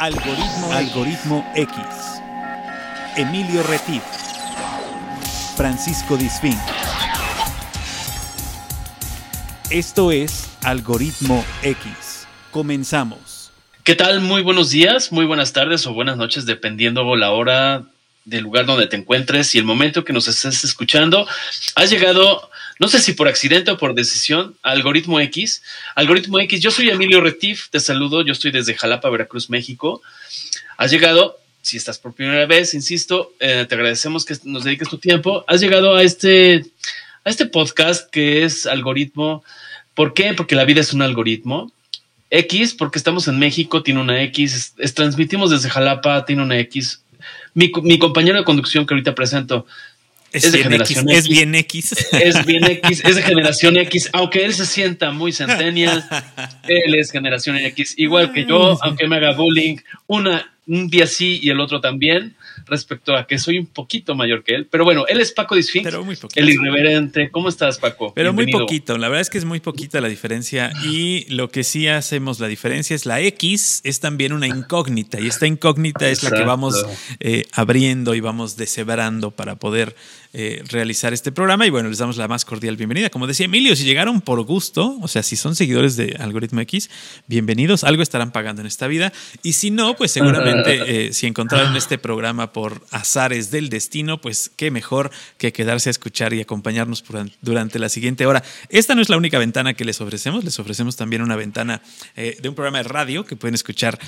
Algoritmo, Algoritmo X. Emilio Retif. Francisco Disfín. Esto es Algoritmo X. Comenzamos. ¿Qué tal? Muy buenos días, muy buenas tardes o buenas noches, dependiendo la hora del lugar donde te encuentres y el momento que nos estés escuchando. Has llegado no sé si por accidente o por decisión, Algoritmo X. Algoritmo X, yo soy Emilio Retif, te saludo, yo estoy desde Jalapa, Veracruz, México. Has llegado, si estás por primera vez, insisto, eh, te agradecemos que nos dediques tu tiempo. Has llegado a este, a este podcast que es Algoritmo. ¿Por qué? Porque la vida es un algoritmo. X, porque estamos en México, tiene una X. transmitimos desde Jalapa, tiene una X. Mi, mi compañero de conducción que ahorita presento es, de generación X, Es bien X. Es bien X, es de generación X, aunque él se sienta muy centennial, él es generación X, igual que yo, aunque me haga bullying, una, un día sí y el otro también respecto a que soy un poquito mayor que él. Pero bueno, él es Paco Disfín, el irreverente. ¿Cómo estás, Paco? Pero muy poquito. La verdad es que es muy poquita la diferencia. Y lo que sí hacemos la diferencia es la X es también una incógnita. Y esta incógnita es la que vamos eh, abriendo y vamos deshebrando para poder eh, realizar este programa. Y bueno, les damos la más cordial bienvenida. Como decía Emilio, si llegaron por gusto, o sea, si son seguidores de Algoritmo X, bienvenidos. Algo estarán pagando en esta vida. Y si no, pues seguramente eh, si encontraron este programa por azares del destino, pues qué mejor que quedarse a escuchar y acompañarnos durante la siguiente hora. Esta no es la única ventana que les ofrecemos. Les ofrecemos también una ventana eh, de un programa de radio que pueden escuchar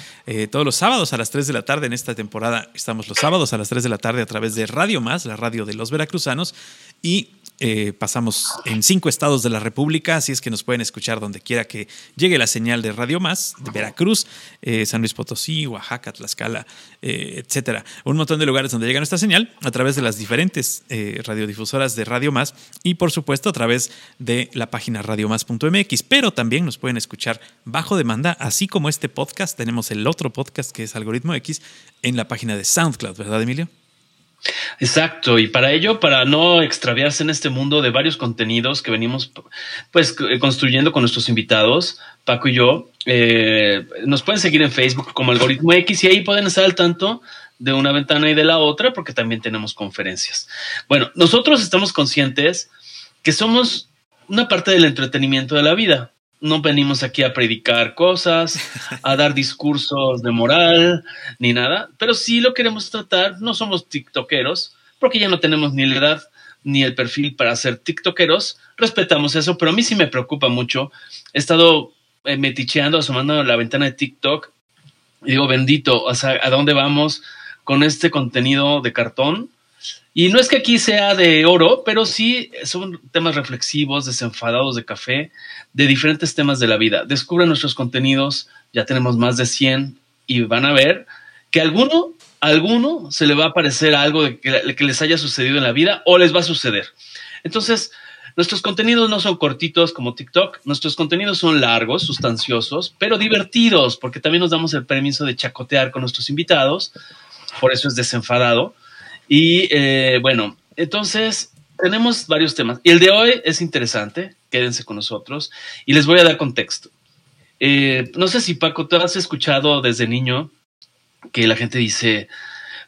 todos los sábados a las 3 de la tarde. En esta temporada estamos los sábados a las 3 de la tarde a través de Radio Más, la radio de los Veracruz cruzanos y eh, pasamos en cinco estados de la República, así es que nos pueden escuchar donde quiera que llegue la señal de Radio Más, de Veracruz, eh, San Luis Potosí, Oaxaca, Tlaxcala, eh, etcétera. Un montón de lugares donde llega nuestra señal a través de las diferentes radiodifusoras de Radio Más y, por supuesto, a través de la página radiomás.mx. Pero también nos pueden escuchar bajo demanda, así como este podcast. Tenemos el otro podcast que es Algoritmo X en la página de SoundCloud, ¿verdad, Emilio? Exacto, y para ello, para no extraviarse en este mundo de varios contenidos que venimos pues construyendo con nuestros invitados, Paco y yo, eh, nos pueden seguir en Facebook como Algoritmo X y ahí pueden estar al tanto de una ventana y de la otra porque también tenemos conferencias. Bueno, nosotros estamos conscientes que somos una parte del entretenimiento de la vida no venimos aquí a predicar cosas, a dar discursos de moral, ni nada, pero sí lo queremos tratar, no somos tiktokeros, porque ya no tenemos ni la edad ni el perfil para ser tiktokeros, respetamos eso, pero a mí sí me preocupa mucho. He estado eh, meticheando, asomando la ventana de TikTok y digo, bendito, o sea, ¿a dónde vamos con este contenido de cartón? Y no es que aquí sea de oro, pero sí son temas reflexivos, desenfadados de café, de diferentes temas de la vida. Descubran nuestros contenidos, ya tenemos más de 100 y van a ver que alguno, alguno se le va a aparecer algo de que, que les haya sucedido en la vida o les va a suceder. Entonces, nuestros contenidos no son cortitos como TikTok, nuestros contenidos son largos, sustanciosos, pero divertidos, porque también nos damos el permiso de chacotear con nuestros invitados, por eso es desenfadado y eh, bueno, entonces tenemos varios temas. Y el de hoy es interesante, quédense con nosotros y les voy a dar contexto. Eh, no sé si Paco, tú has escuchado desde niño que la gente dice,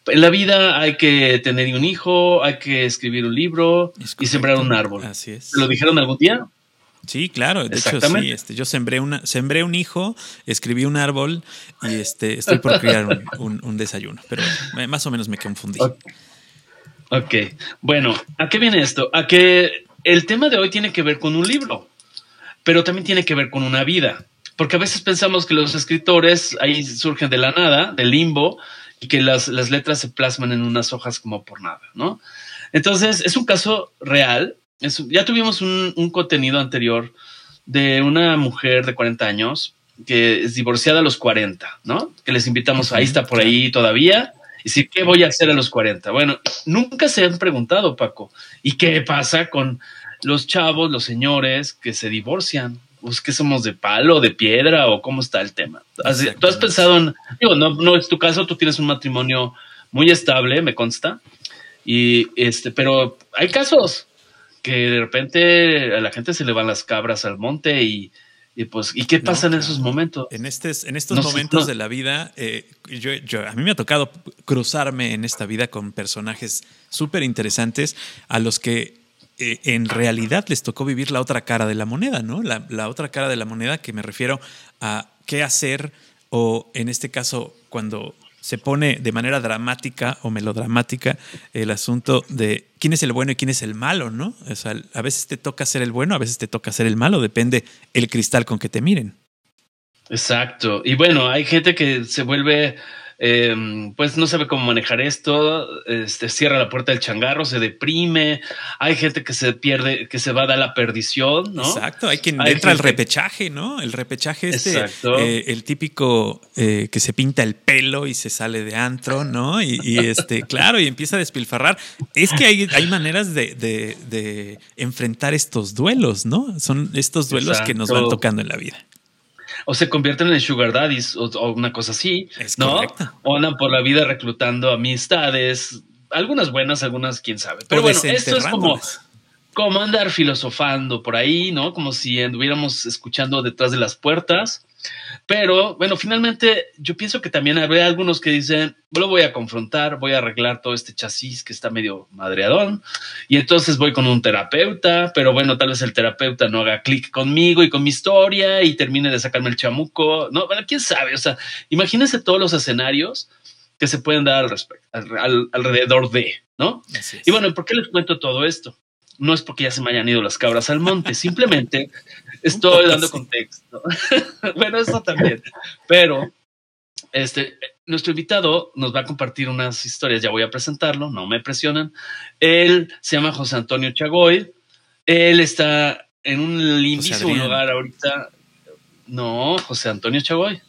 en la vida hay que tener un hijo, hay que escribir un libro y sembrar un árbol. Así es. ¿Lo dijeron algún día? Sí, claro. De hecho, sí, este, yo sembré, una, sembré un hijo, escribí un árbol y este, estoy por criar un, desayuno, pero más o menos me confundí. Ok, bueno, ¿a qué viene esto? A que el tema de hoy tiene que ver con un libro, pero también tiene que ver con una vida, porque a veces pensamos que los escritores ahí surgen de la nada, del limbo, y que las, letras se plasman en unas hojas como por nada, ¿no? Entonces, es un caso real. ya tuvimos un, contenido anterior de una mujer de 40 años que es divorciada a los 40, ¿no? Que les invitamos, ahí está por ahí todavía, y si, ¿qué voy a hacer a los 40? Bueno, nunca se han preguntado, Paco, ¿y qué pasa con los chavos, los señores que se divorcian? Pues que somos de palo, de piedra o cómo está el tema. ¿Tú has pensado en, digo, no, no es tu caso, tú tienes un matrimonio muy estable, me consta, y este, pero hay casos que de repente a la gente se le van las cabras al monte y, Y pues, ¿y qué pasa en esos momentos? En, estos, en estos momentos de la vida, eh, yo, a mí me ha tocado cruzarme en esta vida con personajes súper interesantes a los que eh, en realidad les tocó vivir la otra cara de la moneda, ¿no? La, la, otra cara de la moneda que me refiero a qué hacer o en este caso cuando se pone de manera dramática o melodramática el asunto de quién es el bueno y quién es el malo, ¿no? O sea, a veces te toca ser el bueno, a veces te toca ser el malo, depende el cristal con que te miren. Exacto. Y bueno, hay gente que se vuelve Em, pues no sabe cómo manejar esto, este, cierra la puerta del changarro, se deprime, hay gente que se pierde, que se va a dar la perdición, ¿no? Exacto, hay quien entra al repechaje, ¿no? El repechaje este, eh, el típico eh, que se pinta el pelo y se sale de antro, ¿no? Y, este, claro, y empieza a despilfarrar. Es que hay, hay maneras de, enfrentar estos duelos, ¿no? Son estos duelos que nos van tocando en la vida o se convierten en sugar daddies o, una cosa así, ¿no? O andan por la vida reclutando amistades, algunas buenas, algunas quién sabe. Pero bueno, esto es como, como andar filosofando por ahí, ¿no? Como si anduviéramos escuchando detrás de las puertas. Pero bueno, finalmente yo pienso que también habrá algunos que dicen, lo voy a confrontar, voy a arreglar todo este chasis que está medio madreadón y entonces voy con un terapeuta, pero bueno, tal vez el terapeuta no haga clic conmigo y con mi historia y termine de sacarme el chamuco, no, bueno, quién sabe, o sea, imagínense todos los escenarios que se pueden dar al respecto, alrededor de, ¿no? Y bueno, ¿por qué les cuento todo esto? No es porque ya se me hayan ido las cabras al monte, simplemente Estoy dando contexto. bueno, eso también. Pero este, nuestro invitado nos va a compartir unas historias. Ya voy a presentarlo, no me presionan. Él se llama José Antonio Chagoy. Él está en un lindísimo lugar ahorita. No, José Antonio Chagoy.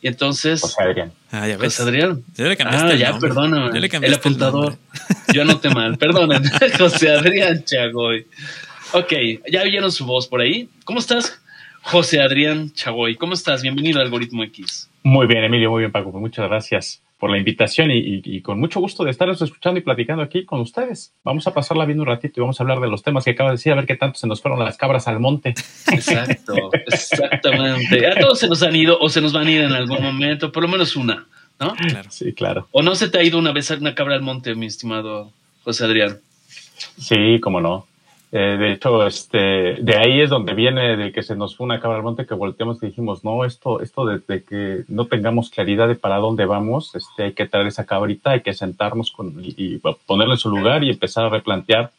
Y entonces. José Adrián. Ah, ya ves. José Adrián. le ah, ya, perdóname. el apuntador. Yo anoté mal, perdóname. José Adrián Chagoy. Ok, ya oyeron su voz por ahí. ¿Cómo estás, José Adrián Chagoy? ¿Cómo estás? Bienvenido al Algoritmo X. Muy bien, Emilio, muy bien, Paco. Pues muchas gracias por la invitación y, con mucho gusto de estaros escuchando y platicando aquí con ustedes. Vamos a pasarla viendo un ratito y vamos a hablar de los temas que acaba de decir, a ver qué tanto se nos fueron las cabras al monte. Exacto, exactamente. A todos se nos han ido o se nos van a ir en algún momento, por lo menos una, ¿no? Claro. Sí, claro. ¿O no se te ha ido una vez una cabra al monte, mi estimado José Adrián? Sí, cómo no. Eh, de hecho, este, de ahí es donde viene de que se nos fue una cabra al monte que volteamos y dijimos, no, esto, esto de, que no tengamos claridad de para dónde vamos, este, hay que traer esa cabrita, hay que sentarnos con, y, ponerle en su lugar y empezar a replantear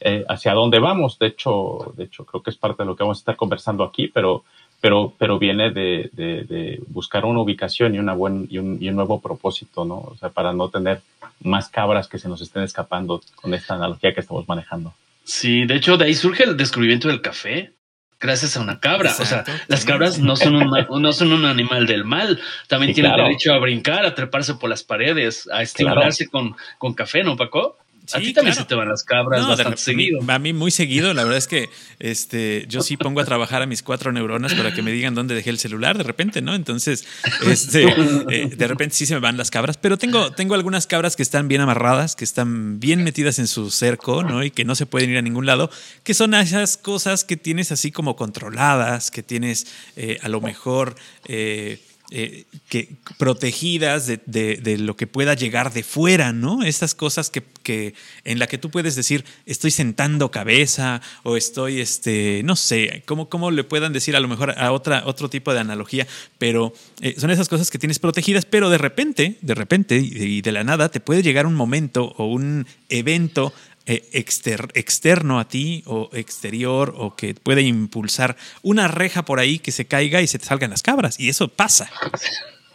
eh, hacia dónde vamos. De hecho, de hecho, creo que es parte de lo que vamos a estar conversando aquí, pero, pero, pero viene de, de, buscar una ubicación y, una buen, y, un, y un nuevo propósito, ¿no? O sea, para no tener más cabras que se nos estén escapando con esta analogía que estamos manejando. Sí, de hecho, de ahí surge el descubrimiento del café gracias a una cabra. o sea, las cabras no son, un, no son un animal del mal. También tienen derecho a brincar, a treparse por las paredes, a estimularse con, con café, ¿no, Paco? A ti también se te van las cabras bastante seguido. A mí muy seguido. La verdad es que este, yo sí pongo a trabajar a mis cuatro neuronas para que me digan dónde dejé el celular de repente, ¿no? Entonces, este, eh, de repente sí se me van las cabras, pero tengo, tengo algunas cabras que están bien amarradas, que están bien metidas en su cerco, ¿no? Y que no se pueden ir a ningún lado, que son esas cosas que tienes así como controladas, que tienes eh, a lo mejor... Eh, eh, que, protegidas de, lo que pueda llegar de fuera, ¿no? Estas cosas que, en la que tú puedes decir, estoy sentando cabeza o estoy, este, no sé, cómo, cómo le puedan decir a lo mejor a otra, otro tipo de analogía, pero eh, son esas cosas que tienes protegidas, pero de repente, de repente y de la nada te puede llegar un momento o un evento eh, externo a ti o exterior o que puede impulsar una reja por ahí que se caiga y se te salgan las cabras. Y eso pasa.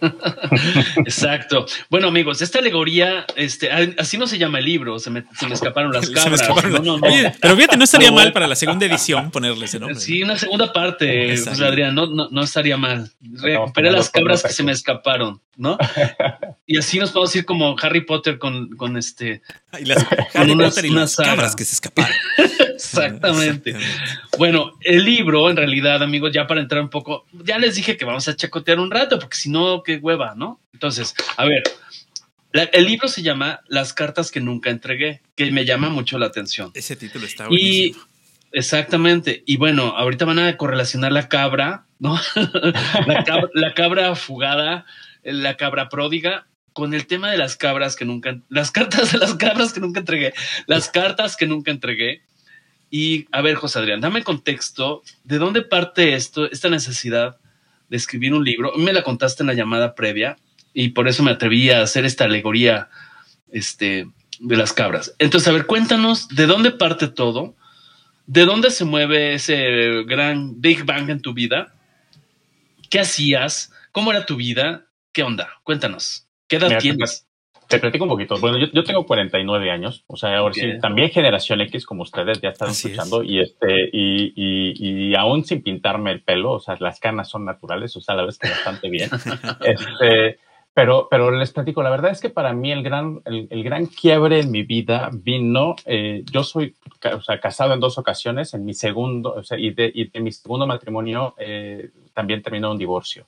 Exacto. Bueno, amigos, esta alegoría, este, así no se llama el libro, se me, escaparon las cabras. pero fíjate, no estaría mal para la segunda edición ponerle ese nombre. Sí, una segunda parte, Adrián, no, no, estaría mal. Recuperé las cabras que se me escaparon, ¿no? y así nos podemos ir como Harry Potter con, con este. Y las, Harry Potter y las cabras que se escaparon. Exactamente. Bueno, el libro, en realidad, amigos, ya para entrar un poco, ya les dije que vamos a chacotear un rato, porque si no, qué hueva, ¿no? Entonces, a ver, el libro se llama Las cartas que nunca entregué, que me llama mucho la atención. Ese título está buenísimo. Y exactamente. Y bueno, ahorita van a correlacionar la cabra ¿no? la, cabra, fugada, la cabra pródiga, con el tema de las cabras que nunca, las cartas de las cabras que nunca entregué, las cartas que nunca entregué. Y a ver, José Adrián, dame contexto, ¿de dónde parte esto, esta necesidad de escribir un libro? Me la contaste en la llamada previa y por eso me atreví a hacer esta alegoría este, de las cabras. Entonces, a ver, cuéntanos de dónde parte todo, de dónde se mueve ese gran Big Bang en tu vida, qué hacías, cómo era tu vida, qué onda, cuéntanos, qué edad tienes. Te platico un poquito. Bueno, yo, tengo 49 años, o sea, ahora sí, también generación X como ustedes ya están escuchando y este y, y, aún sin pintarme el pelo, o sea, las canas son naturales, o sea, la verdad es que bastante bien. este, pero, pero les platico, la verdad es que para mí el gran, el, gran quiebre en mi vida vino, eh, yo soy o sea, casado en dos ocasiones, en mi segundo, o sea, y, de, y mi segundo matrimonio eh, también terminó un divorcio.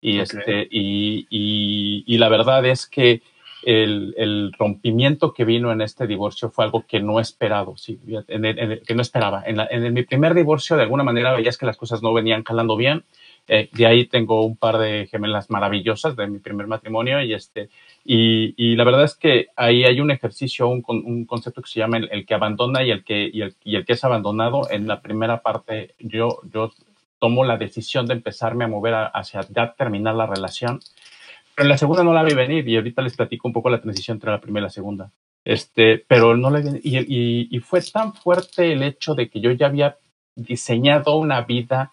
Y, este, y, y, y, la verdad es que el, el, rompimiento que vino en este divorcio fue algo que no esperado, sí, que no esperaba. En, en, mi primer divorcio, de alguna manera, veías que las cosas no venían calando bien eh, de ahí tengo un par de gemelas maravillosas de mi primer matrimonio y este y, y la verdad es que ahí hay un ejercicio, un, un concepto que se llama el, que abandona y el que y el, y el, que es abandonado. En la primera parte yo yo tomo la decisión de empezarme a mover hacia ya terminar la relación, pero la segunda no la vi venir y ahorita les platico un poco la transición entre la primera y la segunda. Este, pero no la vi y, y, fue tan fuerte el hecho de que yo ya había diseñado una vida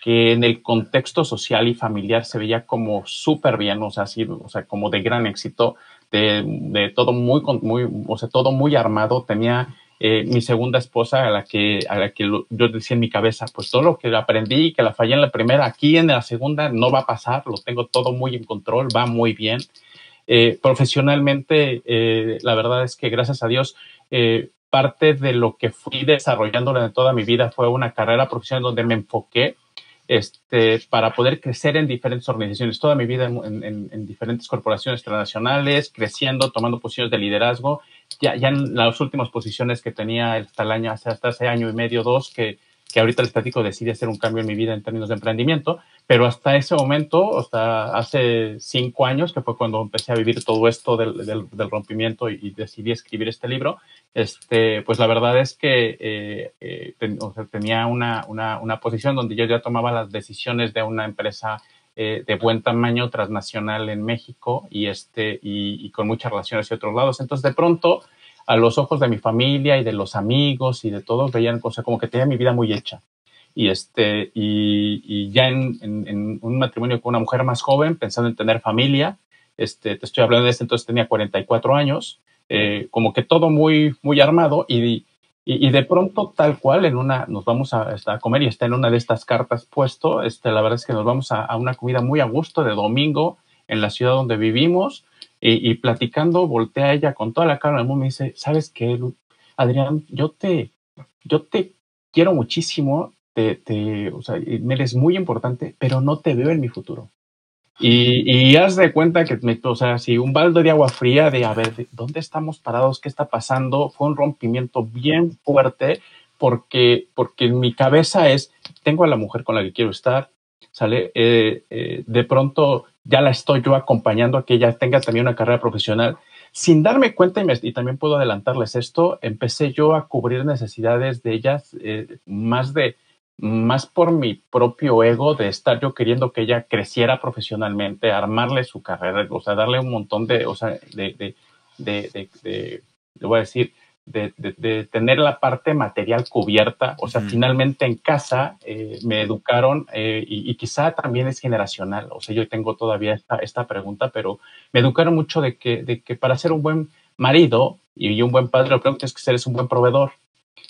que en el contexto social y familiar se veía como súper bien, o sea, así, o sea, como de gran éxito, de, de, todo muy, muy, o sea, todo muy armado. Tenía eh, mi segunda esposa a la que, a la que yo decía en mi cabeza, pues todo lo que aprendí, que la fallé en la primera, aquí en la segunda no va a pasar, lo tengo todo muy en control, va muy bien. Eh, profesionalmente, eh, la verdad es que gracias a Dios, parte de lo que fui desarrollando durante toda mi vida fue una carrera profesional donde me enfoqué este, para poder crecer en diferentes organizaciones. Toda mi vida en, diferentes corporaciones transnacionales, creciendo, tomando posiciones de liderazgo. Ya, ya en las últimas posiciones que tenía hasta el año, hasta hace año y medio, dos, que que ahorita les platico, decidí hacer un cambio en mi vida en términos de emprendimiento, pero hasta ese momento, hasta hace cinco años, que fue cuando empecé a vivir todo esto del, del, rompimiento y, decidí escribir este libro, este, pues la verdad es que eh, eh, tenía una, una, una, posición donde yo ya tomaba las decisiones de una empresa eh, de buen tamaño transnacional en México y, este, y, y con muchas relaciones de otros lados. Entonces, de pronto, a los ojos de mi familia y de los amigos y de todos veían cosas como que tenía mi vida muy hecha. Y, este, y, ya en, un matrimonio con una mujer más joven, pensando en tener familia, este, te estoy hablando de este entonces tenía 44 años, eh, como que todo muy, muy armado y, y, de pronto tal cual en una, nos vamos a, comer y está en una de estas cartas puesto, este, la verdad es que nos vamos a, una comida muy a gusto de domingo en la ciudad donde vivimos y, platicando, voltea ella con toda la cara del mundo y me dice, ¿sabes qué, Adrián? Yo te, yo te quiero muchísimo, te, te, o sea, eres muy importante, pero no te veo en mi futuro. Y, haz de cuenta que, me, o sea, si un balde de agua fría de, a ver, ¿dónde estamos parados? ¿Qué está pasando? Fue un rompimiento bien fuerte porque, porque en mi cabeza es, tengo a la mujer con la que quiero estar, ¿sale? Eh, eh, de pronto ya la estoy yo acompañando a que ella tenga también una carrera profesional. Sin darme cuenta, y, también puedo adelantarles esto, empecé yo a cubrir necesidades de ellas eh, más de más por mi propio ego de estar yo queriendo que ella creciera profesionalmente, armarle su carrera, o sea, darle un montón de, o sea, de, de, de, de le voy a decir, de, tener la parte material cubierta. O sea, finalmente en casa eh, me educaron eh, y, quizá también es generacional. O sea, yo tengo todavía esta, esta pregunta, pero me educaron mucho de que, de que para ser un buen marido y un buen padre, lo primero que tienes que ser es un buen proveedor.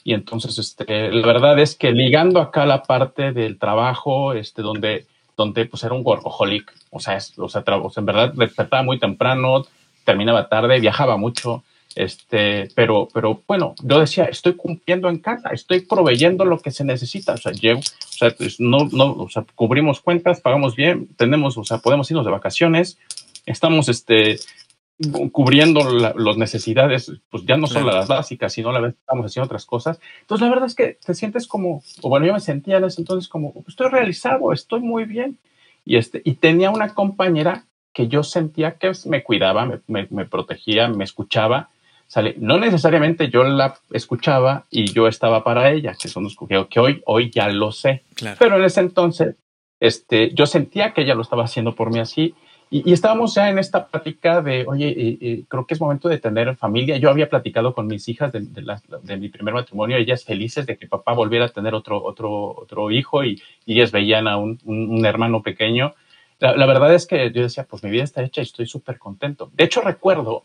Y entonces, este, la verdad es que ligando acá la parte del trabajo, este, donde, donde pues era un workaholic, o sea, es, o sea, en verdad despertaba muy temprano, terminaba tarde, viajaba mucho, este, pero, pero bueno, yo decía, estoy cumpliendo en casa, estoy proveyendo lo que se necesita. O sea, llego, o sea, pues, no, no, o sea, cubrimos cuentas, pagamos bien, tenemos, o sea, podemos irnos de vacaciones, estamos, este, cubriendo las necesidades, pues ya no son las básicas, sino la vez estamos haciendo otras cosas. Entonces, la verdad es que te sientes como, o bueno, yo me sentía en ese entonces como, estoy realizado, estoy muy bien. Y, este, y tenía una compañera que yo sentía que me cuidaba, me, me, protegía, me escuchaba. Sale, no necesariamente yo la escuchaba y yo estaba para ella, que son los que hoy, hoy ya lo sé. Pero en ese entonces, este, yo sentía que ella lo estaba haciendo por mí así y, estábamos ya en esta plática de, oye, eh, eh, creo que es momento de tener familia. Yo había platicado con mis hijas de, de, mi primer matrimonio, ellas felices de que papá volviera a tener otro, otro, otro hijo y, ellas veían a un, un, hermano pequeño. La, la, verdad es que yo decía, pues mi vida está hecha y estoy súper contento. De hecho, recuerdo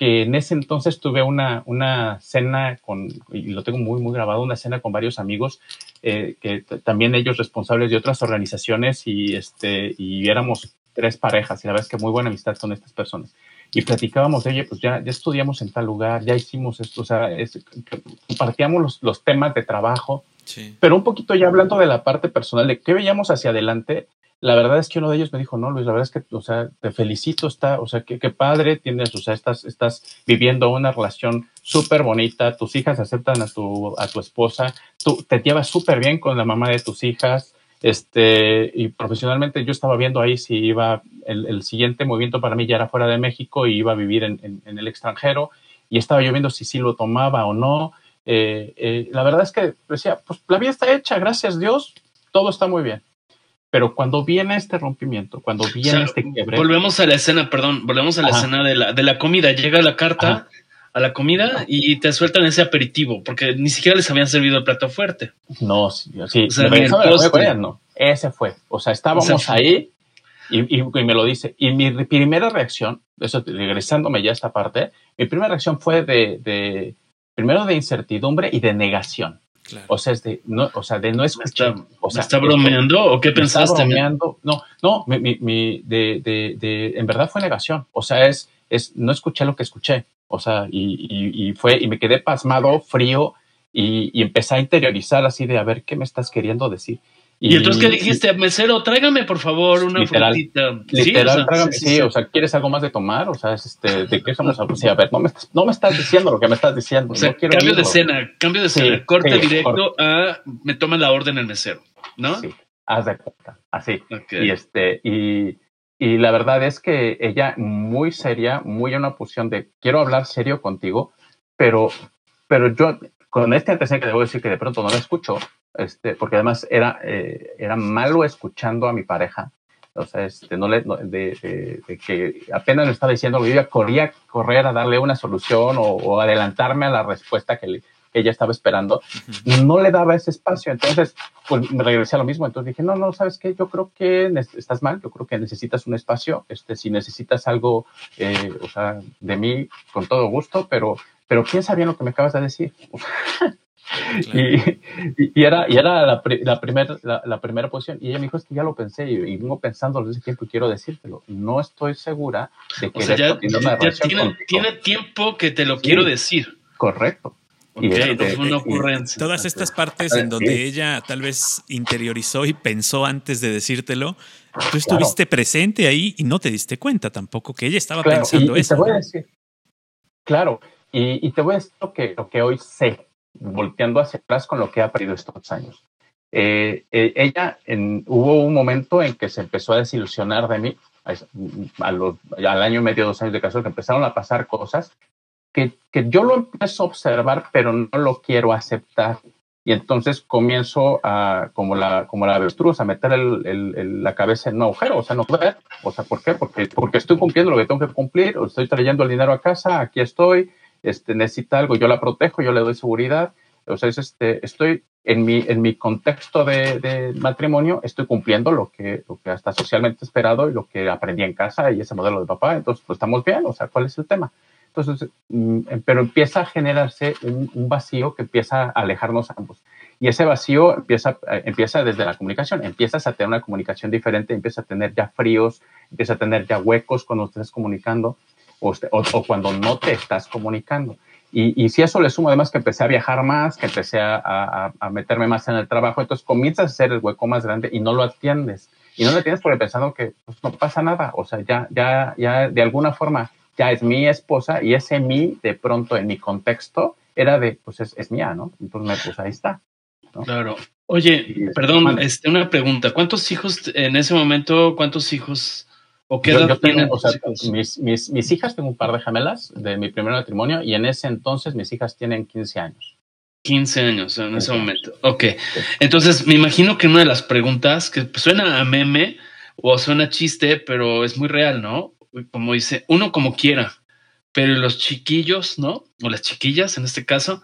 que en ese entonces tuve una, una cena con, y lo tengo muy, muy grabado, una cena con varios amigos, eh, que también ellos responsables de otras organizaciones y, este, y éramos tres parejas y la verdad es que muy buena amistad con estas personas. Y platicábamos de, oye, pues ya, ya estudiamos en tal lugar, ya hicimos esto, o sea, compartíamos los, los, temas de trabajo, pero un poquito ya hablando de la parte personal, de qué veíamos hacia adelante, la verdad es que uno de ellos me dijo, no, Luis, la verdad es que, o sea, te felicito, está, o sea, qué, qué padre tienes, o sea, estás, estás viviendo una relación súper bonita, tus hijas aceptan a tu, a tu esposa, tú te llevas súper bien con la mamá de tus hijas, este, y profesionalmente yo estaba viendo ahí si iba, el, siguiente movimiento para mí ya era fuera de México y iba a vivir en, el extranjero y estaba yo viendo si sí lo tomaba o no. Eh, eh, la verdad es que decía, pues la vida está hecha, gracias Dios, todo está muy bien. Pero cuando viene este rompimiento, cuando viene este quiebre. Volvemos a la escena, perdón, volvemos a la escena de la, de la comida. Llega la carta a la comida y te sueltan ese aperitivo, porque ni siquiera les habían servido el plato fuerte. No, sí, sí. no. Ese fue. O sea, estábamos ahí y, y, me lo dice. Y mi primera reacción, eso regresándome ya a esta parte, mi primera reacción fue de, de primero de incertidumbre y de negación. O sea, es de no, o sea, de no escuchar. ¿Me está, o sea, está bromeando o qué pensaste? bromeando. No, no, mi, mi, de, de, de, en verdad fue negación. O sea, es, es, no escuché lo que escuché. O sea, y, y, fue, y me quedé pasmado, frío, y, y, empecé a interiorizar así de a ver qué me estás queriendo decir. Y, entonces, ¿qué dijiste? Mesero, tráigame por favor una literal, frutita. Literal, sí, tráigame, sí, o sea, ¿quieres algo más de tomar? O sea, este, ¿de qué estamos hablando? Sí, a ver, no me, estás, no me estás diciendo lo que me estás diciendo. O sea, cambio de escena, cambio de escena, corte directo a me toma la orden el mesero, ¿no? Sí, haz de cuenta, así. Y este, y, y la verdad es que ella muy seria, muy en una posición de quiero hablar serio contigo, pero, pero yo con este antecedente que debo decir que de pronto no la escucho, este, porque además era, eh, era malo escuchando a mi pareja. O sea, este, no le, de, de, que apenas le estaba diciendo yo corría correr a darle una solución o, o adelantarme a la respuesta que le, que ella estaba esperando, no le daba ese espacio. Entonces, pues me regresé a lo mismo. Entonces dije, no, no, ¿sabes qué? Yo creo que estás mal, yo creo que necesitas un espacio. Este, si necesitas algo, eh, o sea, de mí, con todo gusto, pero, pero piensa bien lo que me acabas de decir. Y, y, era, y era la, la, la, primera posición. Y ella me dijo, es que ya lo pensé y, y vengo pensando desde tiempo y quiero decírtelo. No estoy segura de que... ya, tiene, tiene, tiempo que te lo quiero decir. Correcto. Todas estas partes en donde ella tal vez interiorizó y pensó antes de decírtelo, tú estuviste presente ahí y no te diste cuenta tampoco que ella estaba pensando eso. claro, y, te voy a decir lo que, lo que hoy sé, volteando hacia atrás con lo que ha aprendido estos años. Eh, eh, ella, en, hubo un momento en que se empezó a desilusionar de mí, al año y medio, dos años de caso, que empezaron a pasar cosas que, que, yo lo empiezo a observar, pero no lo quiero aceptar. Y entonces comienzo a, como la, como la avestruz, a meter el, el, la cabeza en un agujero, o sea, no ver. O sea, ¿por qué? Porque, porque estoy cumpliendo lo que tengo que cumplir, o estoy trayendo el dinero a casa, aquí estoy, este, necesita algo, yo la protejo, yo le doy seguridad. O sea, es este, estoy en mi, en mi contexto de, de, matrimonio, estoy cumpliendo lo que, lo que hasta socialmente esperado y lo que aprendí en casa y ese modelo de papá. Entonces, pues estamos bien, o sea, ¿cuál es el tema? Entonces, mm, pero empieza a generarse un, vacío que empieza a alejarnos ambos. Y ese vacío empieza, eh, empieza desde la comunicación. Empiezas a tener una comunicación diferente, empiezas a tener ya fríos, empiezas a tener ya huecos cuando estás comunicando o, o, cuando no te estás comunicando. Y, y, si eso le sumo además que empecé a viajar más, que empecé a, a, meterme más en el trabajo, entonces comienzas a hacer el hueco más grande y no lo atiendes. Y no lo atiendes porque pensando que pues, no pasa nada, o sea, ya, ya, ya de alguna forma ya es mi esposa y ese mí, de pronto en mi contexto, era de, pues es, mía, ¿no? Entonces me puse, ahí está. Claro. Oye, perdón, este, una pregunta. ¿Cuántos hijos en ese momento, cuántos hijos o qué edad tienen? O sea, mis, mis, mis, hijas, tengo un par de gemelas de mi primer matrimonio y en ese entonces mis hijas tienen 15 años. 15 años en ese momento. Ok. Entonces, me imagino que una de las preguntas que suena a meme o suena a chiste, pero es muy real, ¿no? Como dice, uno como quiera, pero los chiquillos, ¿no? O las chiquillas en este caso.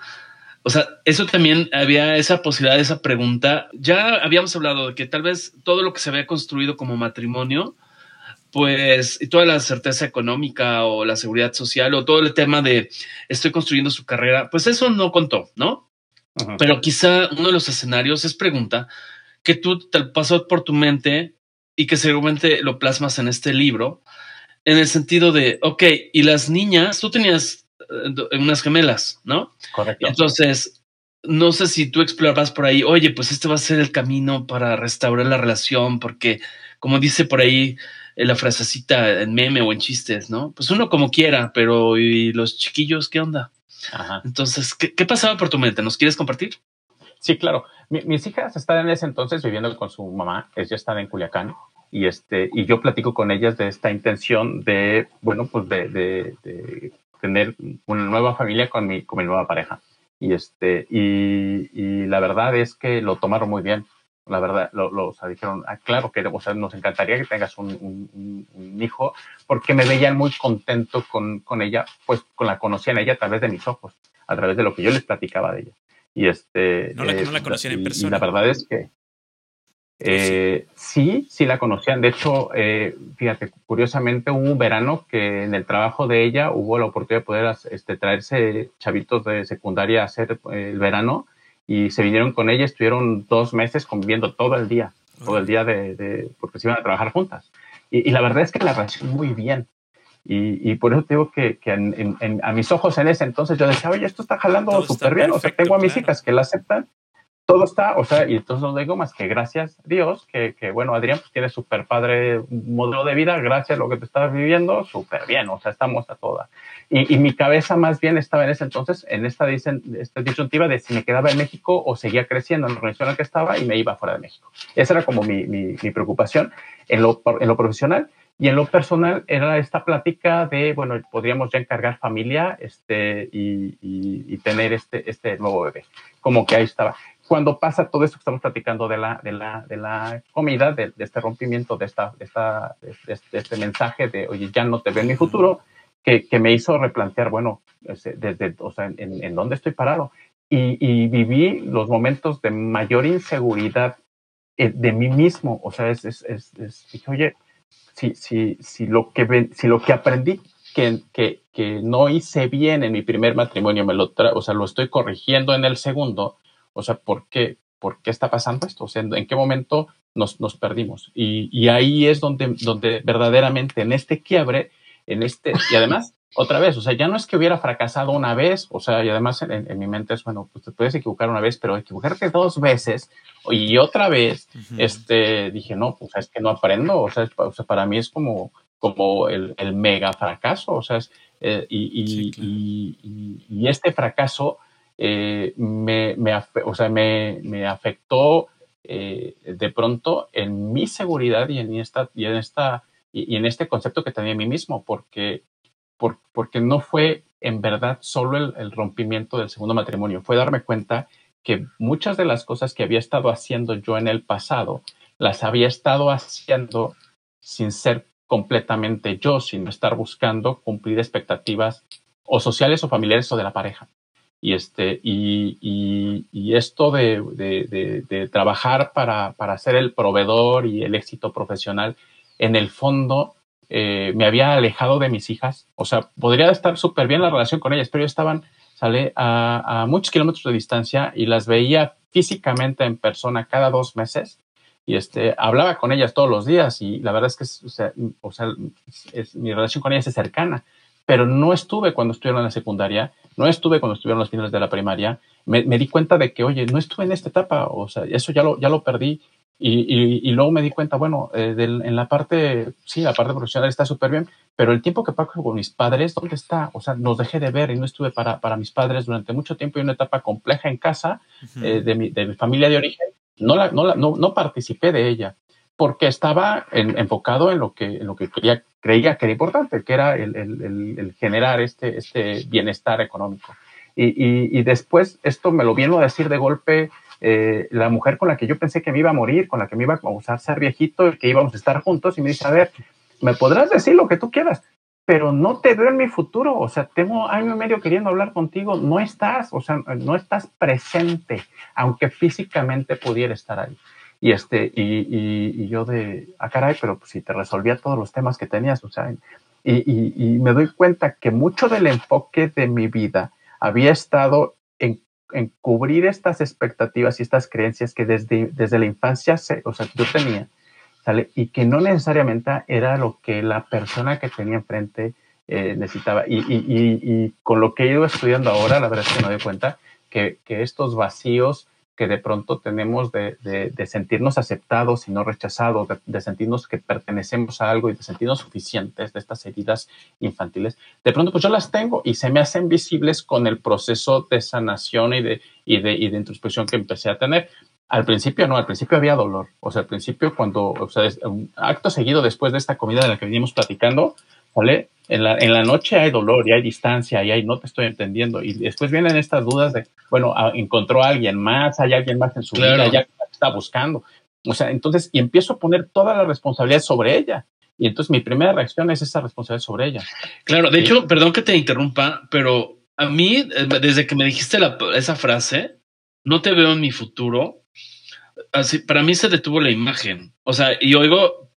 O sea, eso también había esa posibilidad, esa pregunta. Ya habíamos hablado de que tal vez todo lo que se había construido como matrimonio, pues, y toda la certeza económica o la seguridad social o todo el tema de estoy construyendo su carrera, pues eso no contó, ¿no? Pero quizá uno de los escenarios es pregunta que tú te pasó por tu mente y que seguramente lo plasmas en este libro, en el sentido de, ok, y las niñas, tú tenías eh, unas gemelas, ¿no? Correcto. Entonces, no sé si tú explorabas por ahí, oye, pues este va a ser el camino para restaurar la relación, porque como dice por ahí eh, la frasecita en meme o en chistes, ¿no? Pues uno como quiera, pero ¿y los chiquillos qué onda? Entonces, ¿qué, pasaba por tu mente? ¿Nos quieres compartir? Sí, claro. mis hijas están en ese entonces viviendo con su mamá, ellas están en Culiacán, y, este, y yo platico con ellas de esta intención de, bueno, pues de, tener una nueva familia con mi, con mi nueva pareja. Y, este, y, la verdad es que lo tomaron muy bien. La verdad, lo, o sea, dijeron, ah, claro que o sea, nos encantaría que tengas un, un, hijo, porque me veían muy contento con, con ella, pues con la conocían ella a través de mis ojos, a través de lo que yo les platicaba de ella. Y este. No la, no la conocían en persona. Y la verdad es que. Eh, sí, sí la conocían. De hecho, eh, fíjate, curiosamente hubo un verano que en el trabajo de ella hubo la oportunidad de poder este, traerse chavitos de secundaria a hacer eh, el verano y se vinieron con ella, estuvieron dos meses conviviendo todo el día, todo el día de, porque se iban a trabajar juntas. Y, la verdad es que la relación muy bien. Y, por eso te digo que, a mis ojos en ese entonces yo decía, oye, esto está jalando súper bien. O sea, tengo a mis hijas que la aceptan todo está, o sea, y entonces no digo más que gracias Dios, que, que bueno, Adrián pues, tiene súper padre modelo de vida, gracias a lo que te estás viviendo, súper bien, o sea, estamos a toda. Y, y, mi cabeza más bien estaba en ese entonces, en esta, dicen, esta disyuntiva de si me quedaba en México o seguía creciendo en la organización en la que estaba y me iba fuera de México. Esa era como mi, mi, mi preocupación en lo, en lo profesional. Y en lo personal era esta plática de, bueno, podríamos ya encargar familia este, y, y, y tener este, este nuevo bebé. Como que ahí estaba cuando pasa todo esto que estamos platicando de la, de la, de la comida, de, este rompimiento, de, esta, de, esta, de, este mensaje de, oye, ya no te veo en mi futuro, que, que me hizo replantear, bueno, desde, o sea, en, en dónde estoy parado. Y, y, viví los momentos de mayor inseguridad eh, de mí mismo. O sea, es, es, es, dije, oye, si, si, si, lo que, si lo que aprendí que, que, que no hice bien en mi primer matrimonio, me lo o sea, lo estoy corrigiendo en el segundo, o sea, ¿por qué, por qué está pasando esto? O sea, ¿en qué momento nos, nos perdimos? Y, y, ahí es donde, donde verdaderamente en este quiebre, en este, y además, otra vez, o sea, ya no es que hubiera fracasado una vez, o sea, y además en, mi mente es, bueno, pues te puedes equivocar una vez, pero equivocarte dos veces y otra vez, este, dije, no, pues es que no aprendo, o sea, o sea para mí es como, como el, el mega fracaso, o sea, es, eh, y, y, y, este fracaso eh, me, me, o sea, me, afectó eh, de pronto en mi seguridad y en, esta, y en, esta, y, en este concepto que tenía de mí mismo, porque, por, porque no fue en verdad solo el, el, rompimiento del segundo matrimonio, fue darme cuenta que muchas de las cosas que había estado haciendo yo en el pasado, las había estado haciendo sin ser completamente yo, sin estar buscando cumplir expectativas o sociales o familiares o de la pareja. Y, este, y, y, esto de, de, de, trabajar para, para, ser el proveedor y el éxito profesional, en el fondo eh, me había alejado de mis hijas. O sea, podría estar súper bien la relación con ellas, pero ellas estaban, sale a, a, muchos kilómetros de distancia y las veía físicamente en persona cada dos meses. Y este, hablaba con ellas todos los días y la verdad es que o sea, o sea, es, mi relación con ellas es cercana pero no estuve cuando estuvieron en la secundaria, no estuve cuando estuvieron los finales de la primaria. Me, di cuenta de que, oye, no estuve en esta etapa, o sea, eso ya lo, ya lo perdí. Y, luego me di cuenta, bueno, eh, en la parte, sí, la parte profesional está súper bien, pero el tiempo que paso con mis padres, ¿dónde está? O sea, nos dejé de ver y no estuve para, para mis padres durante mucho tiempo y una etapa compleja en casa eh, de, mi, de, mi, familia de origen. No, la, no, la, no, no participé de ella porque estaba enfocado en lo que, en lo que creía, creía que era importante, que era el, el, el generar este, este bienestar económico. Y, y, y, después esto me lo vino a decir de golpe eh, la mujer con la que yo pensé que me iba a morir, con la que me iba a usar ser viejito, que íbamos a estar juntos, y me dice, a ver, me podrás decir lo que tú quieras, pero no te veo en mi futuro, o sea, tengo año y medio queriendo hablar contigo, no estás, o sea, no estás presente, aunque físicamente pudiera estar ahí. Y, este, y, y, yo de, ah, caray, pero pues, si te resolvía todos los temas que tenías, o sea, y, y me doy cuenta que mucho del enfoque de mi vida había estado en en cubrir estas expectativas y estas creencias que desde, desde la infancia se, o sea, yo tenía, ¿sale? Y que no necesariamente era lo que la persona que tenía enfrente eh, necesitaba. Y, con lo que he ido estudiando ahora, la verdad es que me doy cuenta que, que estos vacíos que de pronto tenemos de, de, sentirnos aceptados y no rechazados, de, sentirnos que pertenecemos a algo y de sentirnos suficientes de estas heridas infantiles, de pronto pues yo las tengo y se me hacen visibles con el proceso de sanación y de, y de, y de introspección que empecé a tener. Al principio no, al principio había dolor. O sea, al principio cuando, o sea, acto seguido después de esta comida de la que venimos platicando, ¿vale? En la, en la noche hay dolor y hay distancia y hay no te estoy entendiendo. Y después vienen estas dudas de, bueno, encontró a alguien más, hay alguien más en su vida, ya está buscando. O sea, entonces, y empiezo a poner toda la responsabilidad sobre ella. Y entonces mi primera reacción es esa responsabilidad sobre ella. Claro, de hecho, perdón que te interrumpa, pero a mí, eh, desde que me dijiste la, esa frase, no te veo en mi futuro, así, para mí se detuvo la imagen. O sea, y oigo,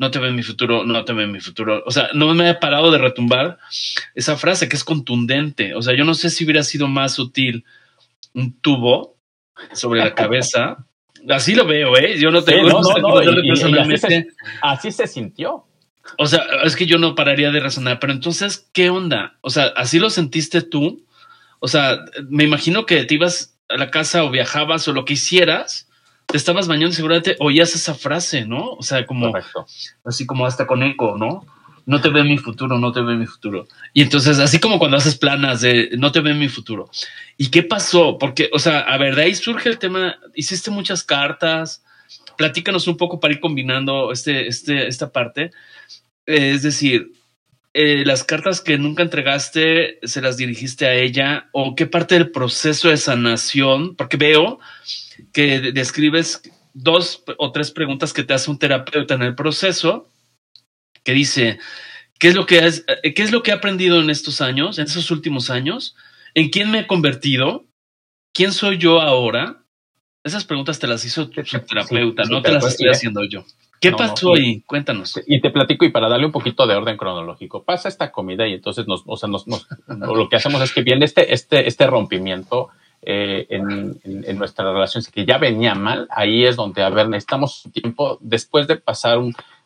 no te veo en mi futuro, no te veo en mi futuro. O sea, no me he parado de retumbar esa frase que es contundente. O sea, yo no sé si hubiera sido más útil un tubo sobre la cabeza. Así lo veo, ¿eh? Yo no tengo... no, no, no, así, se, sintió. O sea, es que yo no pararía de razonar, pero entonces, ¿qué onda? O sea, ¿así lo sentiste tú? O sea, me imagino que te ibas a la casa o viajabas o lo que hicieras te estabas bañando seguramente oías esa frase, ¿no? O sea, como así como hasta con eco, ¿no? No te ve mi futuro, no te ve mi futuro. Y entonces, así como cuando haces planas de no te ve mi futuro. ¿Y qué pasó? Porque, o sea, a ver, de ahí surge el tema, hiciste muchas cartas, platícanos un poco para ir combinando este, este, esta parte. es decir, eh, las cartas que nunca entregaste, se las dirigiste a ella, o qué parte del proceso de sanación, porque veo que describes dos o tres preguntas que te hace un terapeuta en el proceso, que dice, ¿qué es lo que, has, eh, ¿qué es lo que he aprendido en estos años, en esos últimos años? ¿En quién me he convertido? ¿Quién soy yo ahora? Esas preguntas te las hizo tu terapeuta, no te las estoy haciendo yo. ¿Qué pasó ahí? Cuéntanos. Y te platico, y para darle un poquito de orden cronológico, pasa esta comida y entonces nos, o sea, nos, lo que hacemos es que viene este, este, este rompimiento eh, en, en, nuestra relación, que ya venía mal, ahí es donde, a ver, necesitamos tiempo, después de pasar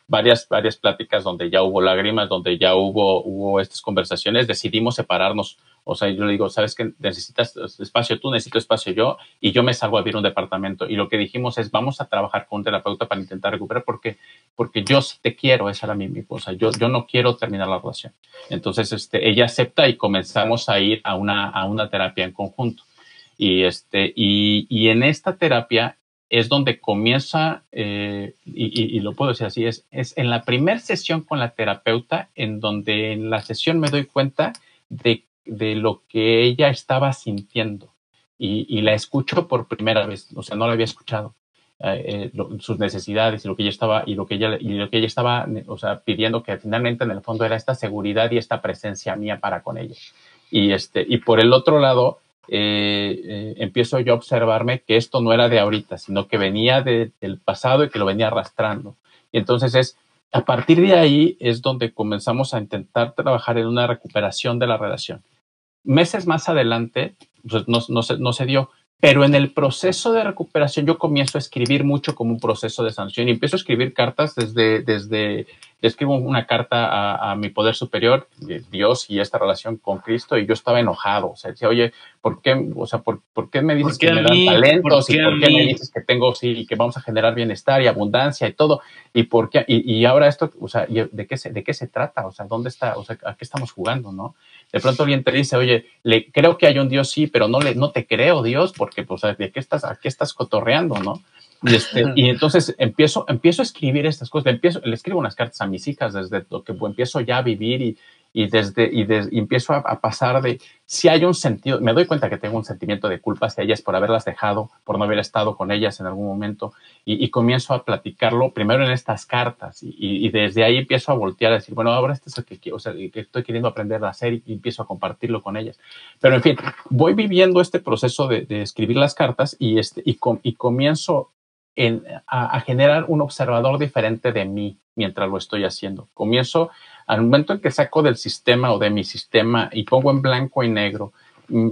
varias, varias pláticas donde ya hubo lágrimas, donde ya hubo, hubo estas conversaciones, decidimos separarnos. O sea, yo le digo, sabes que necesitas espacio tú, necesito espacio yo, y yo me salgo a abrir un departamento. Y lo que dijimos es, vamos a trabajar con un terapeuta para intentar recuperar, porque, porque yo sí te quiero, esa era mi, mi cosa. Yo, yo no quiero terminar la relación. Entonces, este, ella acepta y comenzamos a ir a una, a una terapia en conjunto. Y, este, y, y en esta terapia es donde comienza, eh, y, y, lo puedo decir así, es, es en la primera sesión con la terapeuta, en donde en la sesión me doy cuenta de, de lo que ella estaba sintiendo y, y, la escucho por primera vez, o sea, no la había escuchado. Eh, eh sus necesidades y lo que ella estaba y lo que ella y lo que ella estaba o sea pidiendo que finalmente en el fondo era esta seguridad y esta presencia mía para con ella y este y por el otro lado eh, eh, empiezo yo a observarme que esto no era de ahorita, sino que venía del pasado y que lo venía arrastrando. Y entonces es, a partir de ahí es donde comenzamos a intentar trabajar en una recuperación de la relación. Meses más adelante, pues no, se dio, pero en el proceso de recuperación yo comienzo a escribir mucho como un proceso de sanción y empiezo a escribir cartas desde, desde, escribo una carta a, mi poder superior, Dios y esta relación con Cristo, y yo estaba enojado. O sea, decía, oye, ¿por qué, o sea, por, qué me dices que me dan talentos? ¿Y por qué me dices que tengo, sí, que vamos a generar bienestar y abundancia y todo? ¿Y por qué? Y, ahora esto, o sea, ¿de qué, se, ¿de qué se trata? O sea, ¿dónde está? O sea, ¿a qué estamos jugando, no? De pronto alguien te dice, oye, le, creo que hay un Dios, sí, pero no, le, no te creo, Dios, porque, pues, ¿de qué estás, a qué estás cotorreando, no? Y, este, y entonces empiezo, empiezo a escribir estas cosas, le, empiezo, le escribo unas cartas a mis hijas desde lo que empiezo ya a vivir y, y desde, y, empiezo a, pasar de, si hay un sentido, me doy cuenta que tengo un sentimiento de culpa hacia ellas por haberlas dejado, por no haber estado con ellas en algún momento, y, comienzo a platicarlo primero en estas cartas, y, desde ahí empiezo a voltear a decir, bueno, ahora este es el que, o sea, que estoy queriendo aprender a hacer y, empiezo a compartirlo con ellas. Pero en fin, voy viviendo este proceso de, de escribir las cartas y, este, y, y comienzo a, generar un observador diferente de mí mientras lo estoy haciendo. Comienzo al momento en que saco del sistema o de mi sistema y pongo en blanco y negro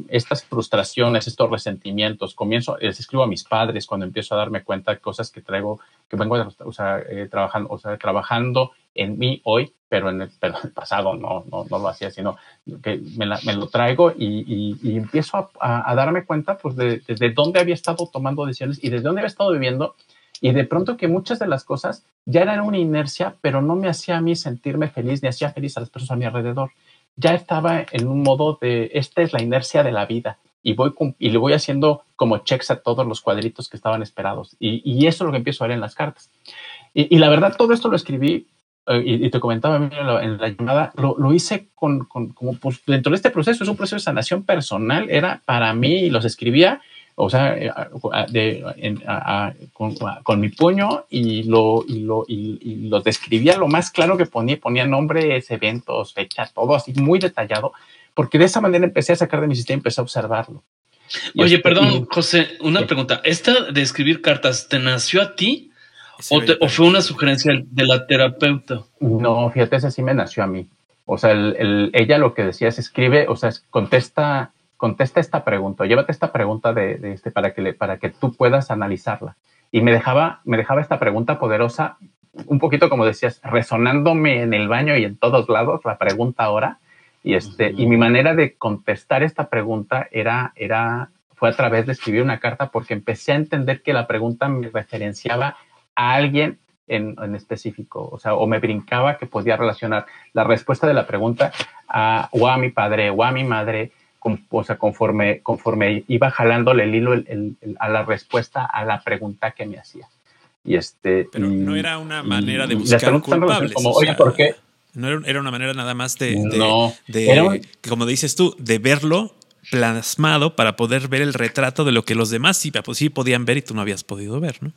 estas frustraciones, estos resentimientos, comienzo, les escribo a mis padres cuando empiezo a darme cuenta de cosas que traigo, que vengo eh, trabajando, o sea, trabajando en mí hoy, pero en el, pasado no, no, no, lo hacía, sino que me, lo traigo y, empiezo a, darme cuenta pues de, desde dónde había estado tomando decisiones y desde dónde había estado viviendo y de pronto que muchas de las cosas ya eran una inercia, pero no me hacía a mí sentirme feliz ni hacía feliz a las personas a mi alrededor. Ya estaba en un modo de, esta es la inercia de la vida y voy y le voy haciendo como checks a todos los cuadritos que estaban esperados. Y, eso es lo que empiezo a ver en las cartas. Y, y, la verdad, todo esto lo escribí eh, y, te comentaba en la, llamada, lo, hice con, como pues, dentro de este proceso, es un proceso de sanación personal, era para mí, y los escribía, o sea, eh, con, mi puño y, lo, y, lo, y, los describía lo más claro que ponía, ponía nombres, eventos, fechas, todo así muy detallado, porque de esa manera empecé a sacar de mi sistema y empecé a observarlo. Oye, perdón, José, una pregunta. ¿Esta de escribir cartas te nació a ti? O, fue una sugerencia de la terapeuta? No, fíjate, ese sí me nació a mí. O sea, el, ella lo que decía es escribe, o sea, contesta, contesta esta pregunta, llévate esta pregunta de, este para que le, para que tú puedas analizarla. Y me dejaba, me dejaba esta pregunta poderosa, un poquito como decías, resonándome en el baño y en todos lados, la pregunta ahora. Y este, y mi manera de contestar esta pregunta era, era, fue a través de escribir una carta porque empecé a entender que la pregunta me referenciaba a alguien en, en, específico, o sea, o me brincaba que podía relacionar la respuesta de la pregunta a, o a mi padre o a mi madre, o sea, conforme, conforme iba jalándole el hilo a la respuesta a la pregunta que me hacía. Y este, Pero no era una manera de buscar culpables. Como, Oye, ¿por qué? No era una manera nada más de, de, como dices tú, de verlo plasmado para poder ver el retrato de lo que los demás sí, pues sí podían ver y tú no habías podido ver, ¿no?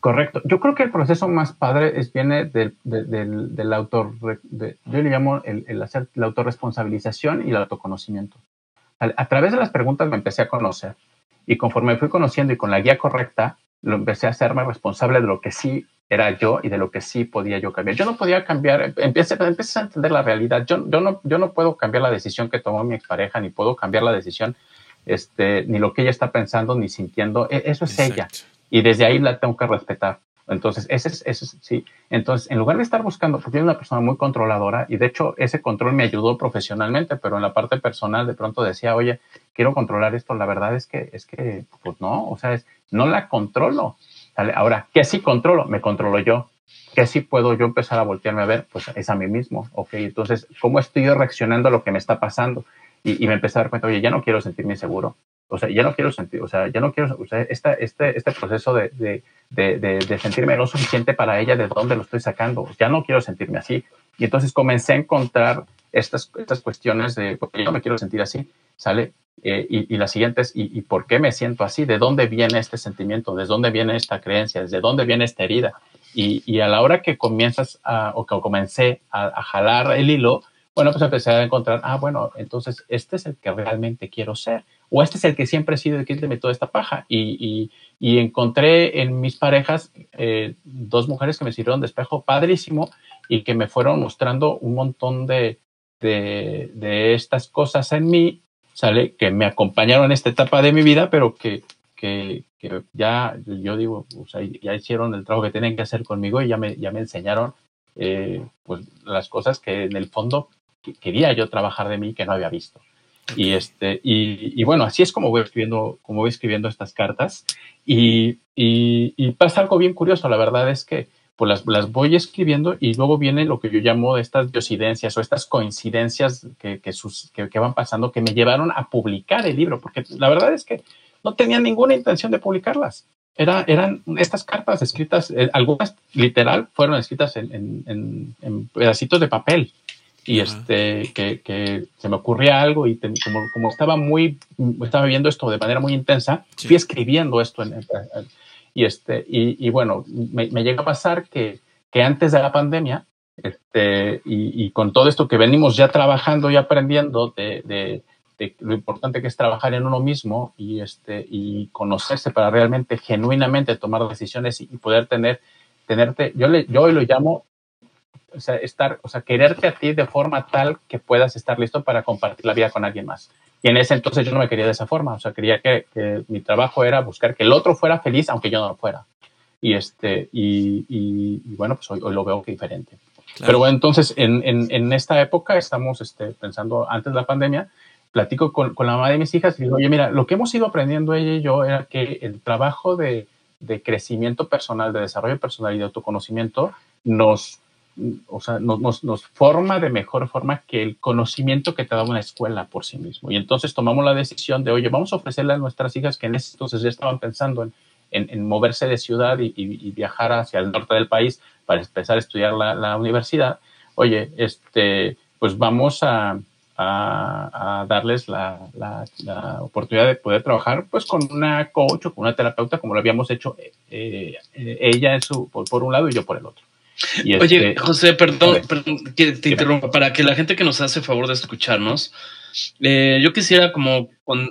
Correcto. Yo creo que el proceso más padre es, viene del, del, del autor, yo le llamo el, hacer la autorresponsabilización y el autoconocimiento. A, través de las preguntas me empecé a conocer y conforme fui conociendo y con la guía correcta, lo empecé a hacerme responsable de lo que sí era yo y de lo que sí podía yo cambiar. Yo no podía cambiar, empecé, empecé a entender la realidad. Yo, yo, no, yo no puedo cambiar la decisión que tomó mi expareja, ni puedo cambiar la decisión, este, ni lo que ella está pensando, ni sintiendo. E, eso es ella y desde ahí la tengo que respetar. Entonces, ese es, ese sí. Entonces, en lugar de estar buscando, porque es una persona muy controladora y de hecho ese control me ayudó profesionalmente, pero en la parte personal de pronto decía, oye, quiero controlar esto. La verdad es que, es que, pues no, o sea, es, no la controlo. Ahora, ¿qué sí controlo? Me controlo yo. ¿Qué sí puedo yo empezar a voltearme a ver? Pues es a mí mismo. Ok, entonces, ¿cómo estoy yo reaccionando a lo que me está pasando? Y, y me empecé a dar cuenta, oye, ya no quiero sentirme inseguro o sea, ya no quiero sentir, o sea, ya no quiero, o sea, este, este proceso de, de, de, de, sentirme lo suficiente para ella, ¿de dónde lo estoy sacando? Ya no quiero sentirme así. Y entonces comencé a encontrar estas, estas cuestiones de por qué yo me quiero sentir así, ¿sale? Eh, y, y la siguiente es, y, por qué me siento así? ¿De dónde viene este sentimiento? ¿De dónde viene esta creencia? ¿De dónde viene esta herida? Y, y a la hora que comienzas a, o que comencé a, a jalar el hilo, bueno, pues empecé a encontrar, ah, bueno, entonces este es el que realmente quiero ser o este es el que siempre he sido, el toda esta paja. Y, encontré en mis parejas eh, dos mujeres que me sirvieron de espejo padrísimo y que me fueron mostrando un montón de, de, estas cosas en mí, ¿sale? Que me acompañaron en esta etapa de mi vida, pero que, que, ya, yo digo, o sea, ya hicieron el trabajo que tienen que hacer conmigo y ya me, ya me enseñaron eh, pues las cosas que en el fondo quería yo trabajar de mí que no había visto. Y, este, y, bueno, así es como voy escribiendo, como voy escribiendo estas cartas. Y, y, pasa algo bien curioso, la verdad es que pues las, las, voy escribiendo y luego viene lo que yo llamo estas diosidencias o estas coincidencias que, que, sus, que, que, van pasando que me llevaron a publicar el libro, porque la verdad es que no tenía ninguna intención de publicarlas. Era, eran estas cartas escritas, eh, algunas literal fueron escritas en, en, en, pedacitos de papel y este que, que, se me ocurría algo y como, como, estaba muy estaba viendo esto de manera muy intensa fui escribiendo esto en, y, este, y, bueno, me, llega a pasar que, que, antes de la pandemia, este, y, con todo esto que venimos ya trabajando y aprendiendo de, de, lo importante que es trabajar en uno mismo y, este, y conocerse para realmente, genuinamente tomar decisiones y, poder tener, tenerte, yo, le, yo hoy lo llamo o sea, estar, o sea, quererte a ti de forma tal que puedas estar listo para compartir la vida con alguien más. Y en ese entonces yo no me quería de esa forma, o sea, quería que, mi trabajo era buscar que el otro fuera feliz aunque yo no lo fuera. Y, este, y, y, bueno, pues hoy, lo veo que diferente. Pero bueno, entonces en, en, en, esta época estamos este, pensando, antes de la pandemia, platico con, con, la mamá de mis hijas y digo, oye, mira, lo que hemos ido aprendiendo ella y yo era que el trabajo de, de crecimiento personal, de desarrollo personal y de autoconocimiento nos o sea, nos, nos, forma de mejor forma que el conocimiento que te da una escuela por sí mismo. Y entonces tomamos la decisión de, oye, vamos a ofrecerle a nuestras hijas que en ese entonces ya estaban pensando en, en, moverse de ciudad y, y, viajar hacia el norte del país para empezar a estudiar la, universidad. Oye, este, pues vamos a, a, darles la, la, oportunidad de poder trabajar pues con una coach o con una terapeuta como lo habíamos hecho eh, eh, ella en su, por un lado y yo por el otro. Oye, este, José, perdón, que te interrumpa, para que la gente que nos hace favor de escucharnos, eh, yo quisiera como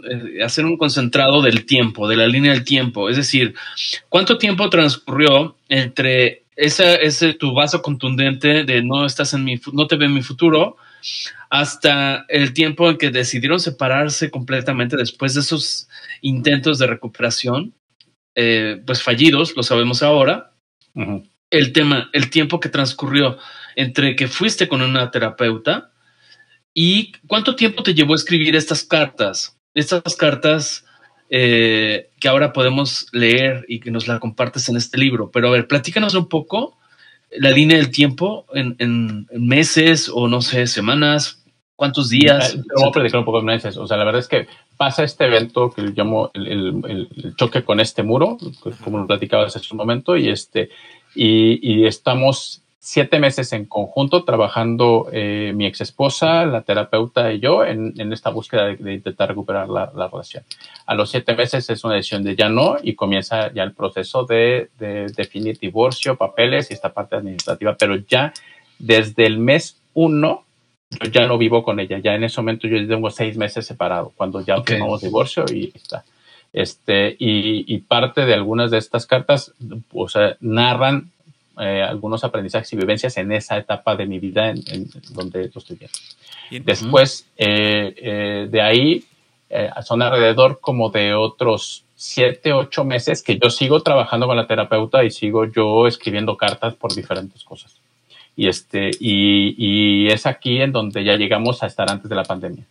eh, hacer un concentrado del tiempo, de la línea del tiempo, es decir, ¿cuánto tiempo transcurrió entre ese, tu vaso contundente de no estás en mi, no te ve en mi futuro, hasta el tiempo en que decidieron separarse completamente después de esos intentos de recuperación, eh, pues fallidos, lo sabemos ahora el tema, el tiempo que transcurrió entre que fuiste con una terapeuta y cuánto tiempo te llevó a escribir estas cartas. Estas cartas eh, que ahora podemos leer y que nos la compartes en este libro. Pero a ver, platícanos un poco la línea del tiempo en, meses o no sé, semanas, cuántos días. Eh, voy a platicar un poco en meses. O sea, la verdad es que pasa este evento que llamo el, el choque con este muro, como lo platicabas hace un momento, y este y, estamos siete meses en conjunto trabajando eh, mi ex esposa, la terapeuta y yo en, en esta búsqueda de, intentar recuperar la, la, relación. A los siete meses es una decisión de ya no y comienza ya el proceso de, de, definir divorcio, papeles y esta parte administrativa, pero ya desde el mes uno yo ya no vivo con ella, ya en ese momento yo tengo seis meses separado, cuando ya okay. firmamos divorcio y está. Este, y, parte de algunas de estas cartas, o sea, narran eh, algunos aprendizajes y vivencias en esa etapa de mi vida en, donde lo estoy viendo. Después, eh, eh, de ahí, son alrededor como de otros siete, ocho meses que yo sigo trabajando con la terapeuta y sigo yo escribiendo cartas por diferentes cosas. Y, este, y, y es aquí en donde ya llegamos a estar antes de la pandemia,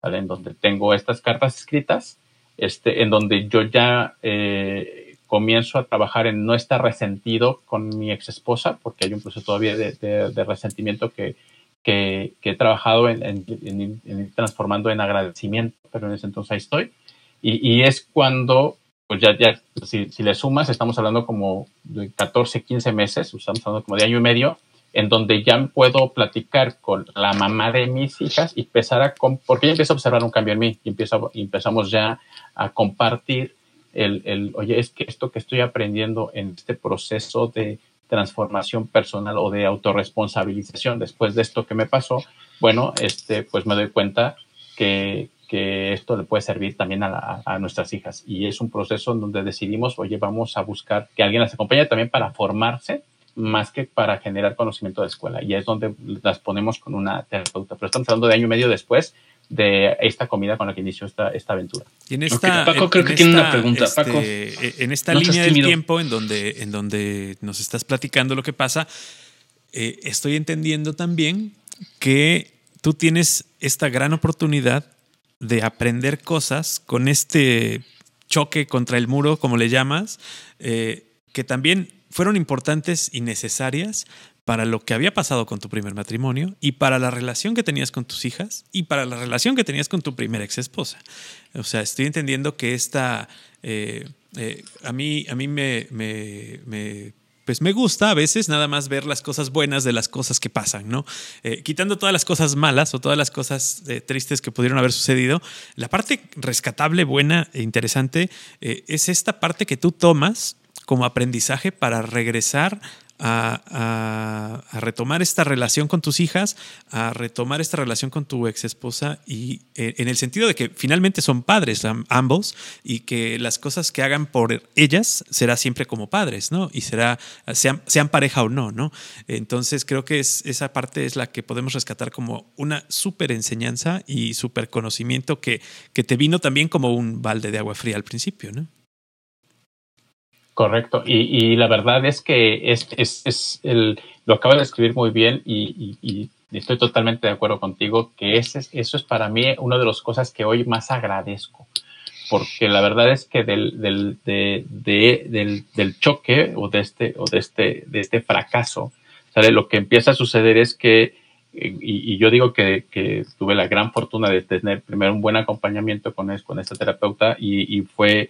¿vale? En donde tengo estas cartas escritas este, en donde yo ya eh, comienzo a trabajar en no estar resentido con mi ex esposa, porque hay un proceso todavía de, resentimiento que, que, he trabajado en, en, ir transformando en agradecimiento, pero en ese entonces ahí estoy. Y, es cuando, pues ya, ya si, si, le sumas, estamos hablando como de 14, 15 meses, estamos hablando como de año y medio, en donde ya puedo platicar con la mamá de mis hijas y empezar a, porque ella empieza a observar un cambio en mí y, empiezo, empezamos ya a compartir el, el, oye, es que esto que estoy aprendiendo en este proceso de transformación personal o de autorresponsabilización después de esto que me pasó, bueno, este, pues me doy cuenta que, que esto le puede servir también a, a, nuestras hijas. Y es un proceso en donde decidimos, oye, vamos a buscar que alguien las acompañe también para formarse más que para generar conocimiento de escuela. Y es donde las ponemos con una terapeuta. Pero estamos hablando de año y medio después de esta comida con la que inició esta, esta aventura. Y en esta, Paco, creo que tiene una pregunta. Este, Paco. En esta línea del tiempo en donde, en donde nos estás platicando lo que pasa, eh, estoy entendiendo también que tú tienes esta gran oportunidad de aprender cosas con este choque contra el muro, como le llamas, eh, que también fueron importantes y necesarias para lo que había pasado con tu primer matrimonio y para la relación que tenías con tus hijas y para la relación que tenías con tu primera ex esposa. O sea, estoy entendiendo que esta, eh, eh, a mí, a mí me, pues me gusta a veces nada más ver las cosas buenas de las cosas que pasan, ¿no? Eh, quitando todas las cosas malas o todas las cosas tristes que pudieron haber sucedido, la parte rescatable, buena e interesante es esta parte que tú tomas como aprendizaje para regresar a, retomar esta relación con tus hijas, a retomar esta relación con tu ex esposa y eh, en el sentido de que finalmente son padres ambos y que las cosas que hagan por ellas será siempre como padres, ¿no? Y será, sean, sean pareja o no, ¿no? Entonces creo que es, esa parte es la que podemos rescatar como una súper enseñanza y súper conocimiento que, que te vino también como un balde de agua fría al principio, ¿no? Correcto, y, la verdad es que es, es, el, lo acabo de escribir muy bien y, estoy totalmente de acuerdo contigo que ese, eso es para mí una de las cosas que hoy más agradezco, porque la verdad es que del, del, del, del choque o de este, o de este, de este fracaso, ¿sale? lo que empieza a suceder es que y, yo digo que, tuve la gran fortuna de tener primero un buen acompañamiento con, con esta terapeuta y, y fue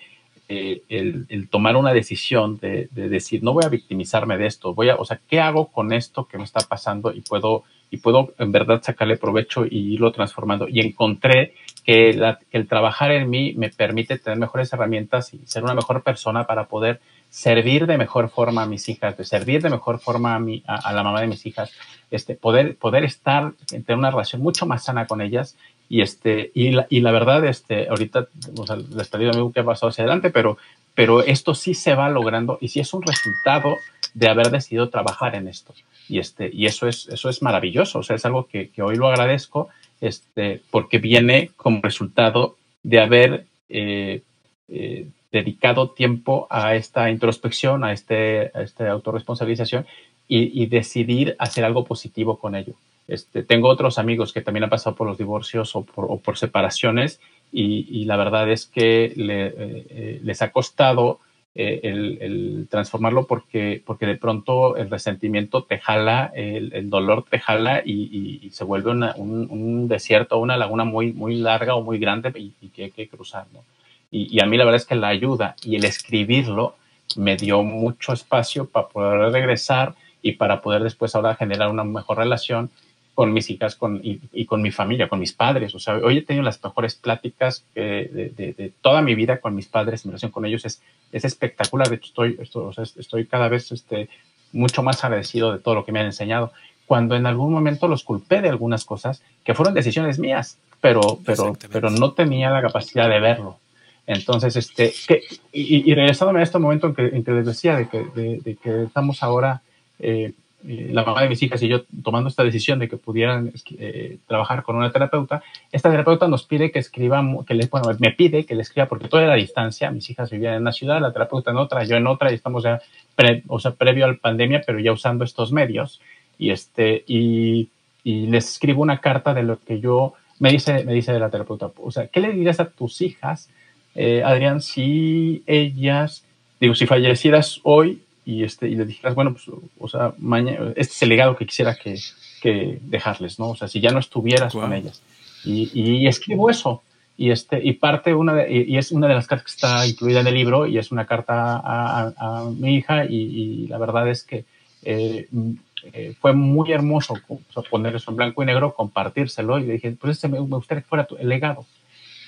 eh, el, tomar una decisión de, decir, no voy a victimizarme de esto, voy a, o sea, ¿qué hago con esto que me está pasando? Y puedo, y puedo en verdad sacarle provecho y irlo transformando. Y encontré que, el trabajar en mí me permite tener mejores herramientas y ser una mejor persona para poder servir de mejor forma a mis hijas, de servir de mejor forma a, mi, a, la mamá de mis hijas, este, poder, poder estar, tener una relación mucho más sana con ellas y, este, y, la, y la verdad, este, ahorita o sea, les a mí qué ha pasado hacia adelante, pero, pero esto sí se va logrando y sí es un resultado de haber decidido trabajar en esto. Y, este, y eso, es, eso es maravilloso, o sea, es algo que, que hoy lo agradezco este, porque viene como resultado de haber eh, eh, dedicado tiempo a esta introspección, a, este, a esta autorresponsabilización y decidir hacer algo positivo con ello. Este, tengo otros amigos que también han pasado por los divorcios o por, separaciones y, la verdad es que eh, eh, les ha costado eh, el, transformarlo porque, porque de pronto el resentimiento te jala, el, dolor te jala y, se vuelve un, desierto o una laguna muy, muy larga o muy grande y, que hay que cruzar. Y, a mí la verdad es que la ayuda y el escribirlo me dio mucho espacio para poder regresar y para poder después ahora generar una mejor relación con mis hijas con, y, con mi familia, con mis padres. O sea, hoy he tenido las mejores pláticas de, de, toda mi vida con mis padres, mi relación con ellos es, es espectacular. De hecho, estoy, estoy, estoy cada vez este, mucho más agradecido de todo lo que me han enseñado. Cuando en algún momento los culpé de algunas cosas que fueron decisiones mías, pero, pero, pero no tenía la capacidad de verlo. Entonces, este, que, y, y, regresándome a este momento en que, en que les decía de que, de, que estamos ahora eh, eh, la mamá de mis hijas y yo tomando esta decisión de que pudieran eh, trabajar con una terapeuta, esta terapeuta nos pide que escribamos, que les, bueno, me pide que le escriba porque toda la distancia, mis hijas vivían en una ciudad, la terapeuta en otra, yo en otra y estamos ya, o sea, previo a la pandemia, pero ya usando estos medios. Y este, y les escribo una carta de lo que yo, me dice, me dice de la terapeuta, o sea, ¿qué le dirías a tus hijas, eh, Adrián, si ellas, digo, si fallecieras hoy, y, este, y le dijeras, bueno, pues, o sea, mañana, este es el legado que quisiera que, que dejarles, ¿no? O sea, si ya no estuvieras con ellas. Y, y, escribo eso. Y, este, y parte una de, y, es una de las cartas que está incluida en el libro y es una carta a, a, mi hija y, la verdad es que eh, eh, fue muy hermoso poner eso en blanco y negro, compartírselo y le dije, pues este me, gustaría que fuera tu, el legado.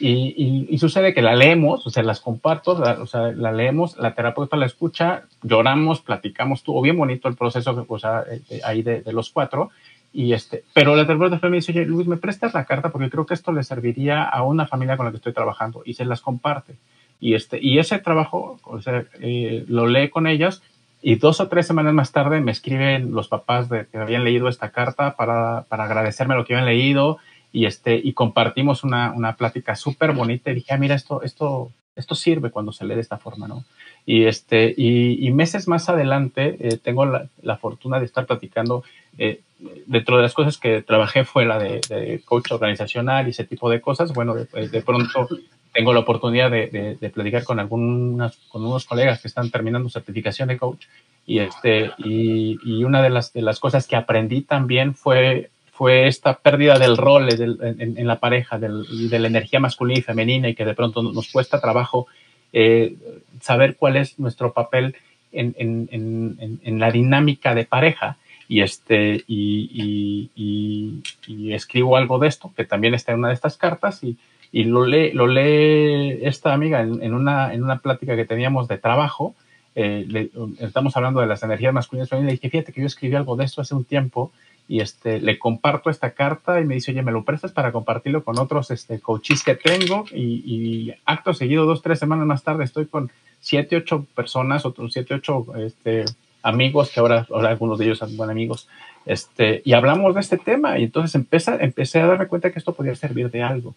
Y, sucede que la leemos, o sea, las comparto, o sea, la leemos, la terapeuta la escucha, lloramos, platicamos, estuvo bien bonito el proceso, o sea, eh, ahí de, los cuatro, y este, pero la terapeuta me dice, oye, Luis, ¿me prestas la carta? Porque creo que esto le serviría a una familia con la que estoy trabajando, y se las comparte. Y, este, y ese trabajo, o sea, eh, lo lee con ellas, y dos o tres semanas más tarde me escriben los papás de que habían leído esta carta para, para agradecerme lo que habían leído, y, este, y compartimos una, una plática súper bonita y dije, ah, mira, esto, esto, esto sirve cuando se lee de esta forma, ¿no? Y, este, y, meses más adelante eh, tengo la, fortuna de estar platicando. Eh, dentro de las cosas que trabajé fue la de, coach organizacional y ese tipo de cosas. Bueno, de, pronto tengo la oportunidad de, platicar con algunas, con unos colegas que están terminando certificación de coach. Y, este, y, y una de las, de las cosas que aprendí también fue fue esta pérdida del rol en, la pareja, del, de la energía masculina y femenina y que de pronto nos cuesta trabajo eh, saber cuál es nuestro papel en, en, la dinámica de pareja. Y, este, y, y, escribo algo de esto, que también está en una de estas cartas, y, y lo, lee, lo lee esta amiga en, una, en una plática que teníamos de trabajo. Eh, estamos hablando de las energías masculinas y femeninas, y dije, fíjate que yo escribí algo de esto hace un tiempo, y este, le comparto esta carta y me dice, oye, ¿me lo prestas para compartirlo con otros este, coaches que tengo? Y, acto seguido, dos, tres semanas más tarde, estoy con siete, ocho personas, otros siete, ocho este, amigos, que ahora, ahora algunos de ellos son buenos amigos, este, y hablamos de este tema. Y entonces empecé, empecé a darme cuenta que esto podía servir de algo.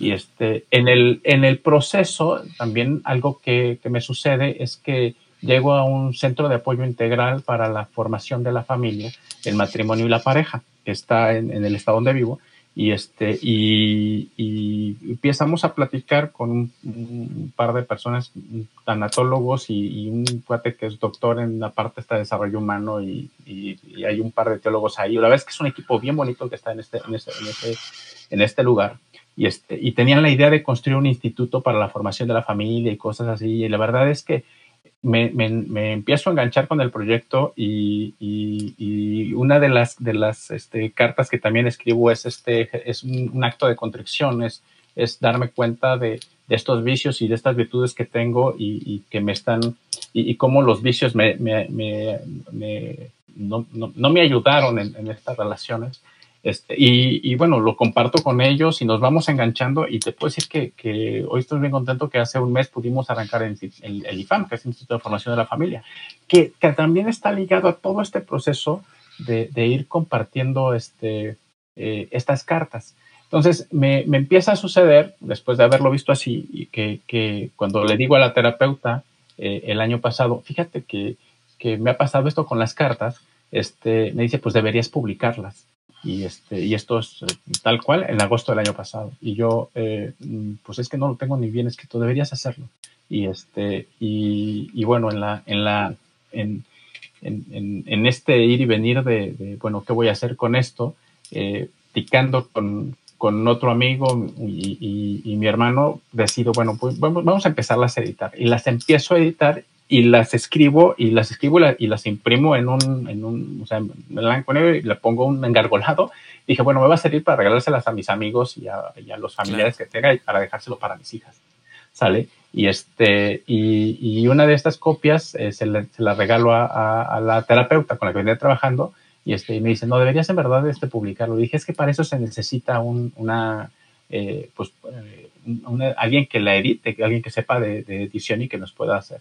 Y este, en, el, en el proceso, también algo que, que me sucede es que llego a un centro de apoyo integral para la formación de la familia, el matrimonio y la pareja, que está en, el estado donde vivo, y, este, y, empezamos a platicar con un, par de personas, tanatólogos y, un cuate que es doctor en la parte de desarrollo humano y, hay un par de teólogos ahí. La verdad es que es un equipo bien bonito que está en este, en este, en este, en este lugar. Y, este, y tenían la idea de construir un instituto para la formación de la familia y cosas así. Y la verdad es que me, me, empiezo a enganchar con el proyecto y, y, una de las, de las este, cartas que también escribo es, este, es un, acto de contrición, es, es darme cuenta de, de, estos vicios y de estas virtudes que tengo y, que me están, y, cómo los vicios me, me no, no, no, me ayudaron en, en estas relaciones este, y, bueno, lo comparto con ellos y nos vamos enganchando y te puedo decir que, hoy estoy bien contento que hace un mes pudimos arrancar el, IFAM, que es el Instituto de Formación de la Familia, que, también está ligado a todo este proceso de, ir compartiendo este, eh, estas cartas. Entonces, me, empieza a suceder, después de haberlo visto así, y que, cuando le digo a la terapeuta eh, el año pasado, fíjate que, me ha pasado esto con las cartas, este, me dice, pues deberías publicarlas. Y, este, y esto es eh, tal cual en agosto del año pasado. Y yo, eh, pues es que no lo tengo ni bien escrito, deberías hacerlo. Y, este, y, bueno, en, la, en, la, en, en, en, este ir y venir de, bueno, ¿qué voy a hacer con esto? Eh, picando con, con otro amigo y, y, mi hermano, decido, bueno, pues vamos, vamos a empezarlas a editar. Y las empiezo a editar y las escribo y las escribo y, las imprimo en un, en un, o sea, en blanco negro y le pongo un engargolado. Dije, bueno, me va a servir para regalárselas a mis amigos y a, los familiares que tenga y para dejárselo para mis hijas. ¿Sale? Y, este, y, y una de estas copias eh, se, se, la regalo a, a, la terapeuta con la que venía trabajando y, este, y me dice, no, deberías en verdad este, publicarlo. dije, es que para eso se necesita un, una, eh, pues, eh, alguien que la edite, alguien que sepa de, edición y que nos pueda hacer.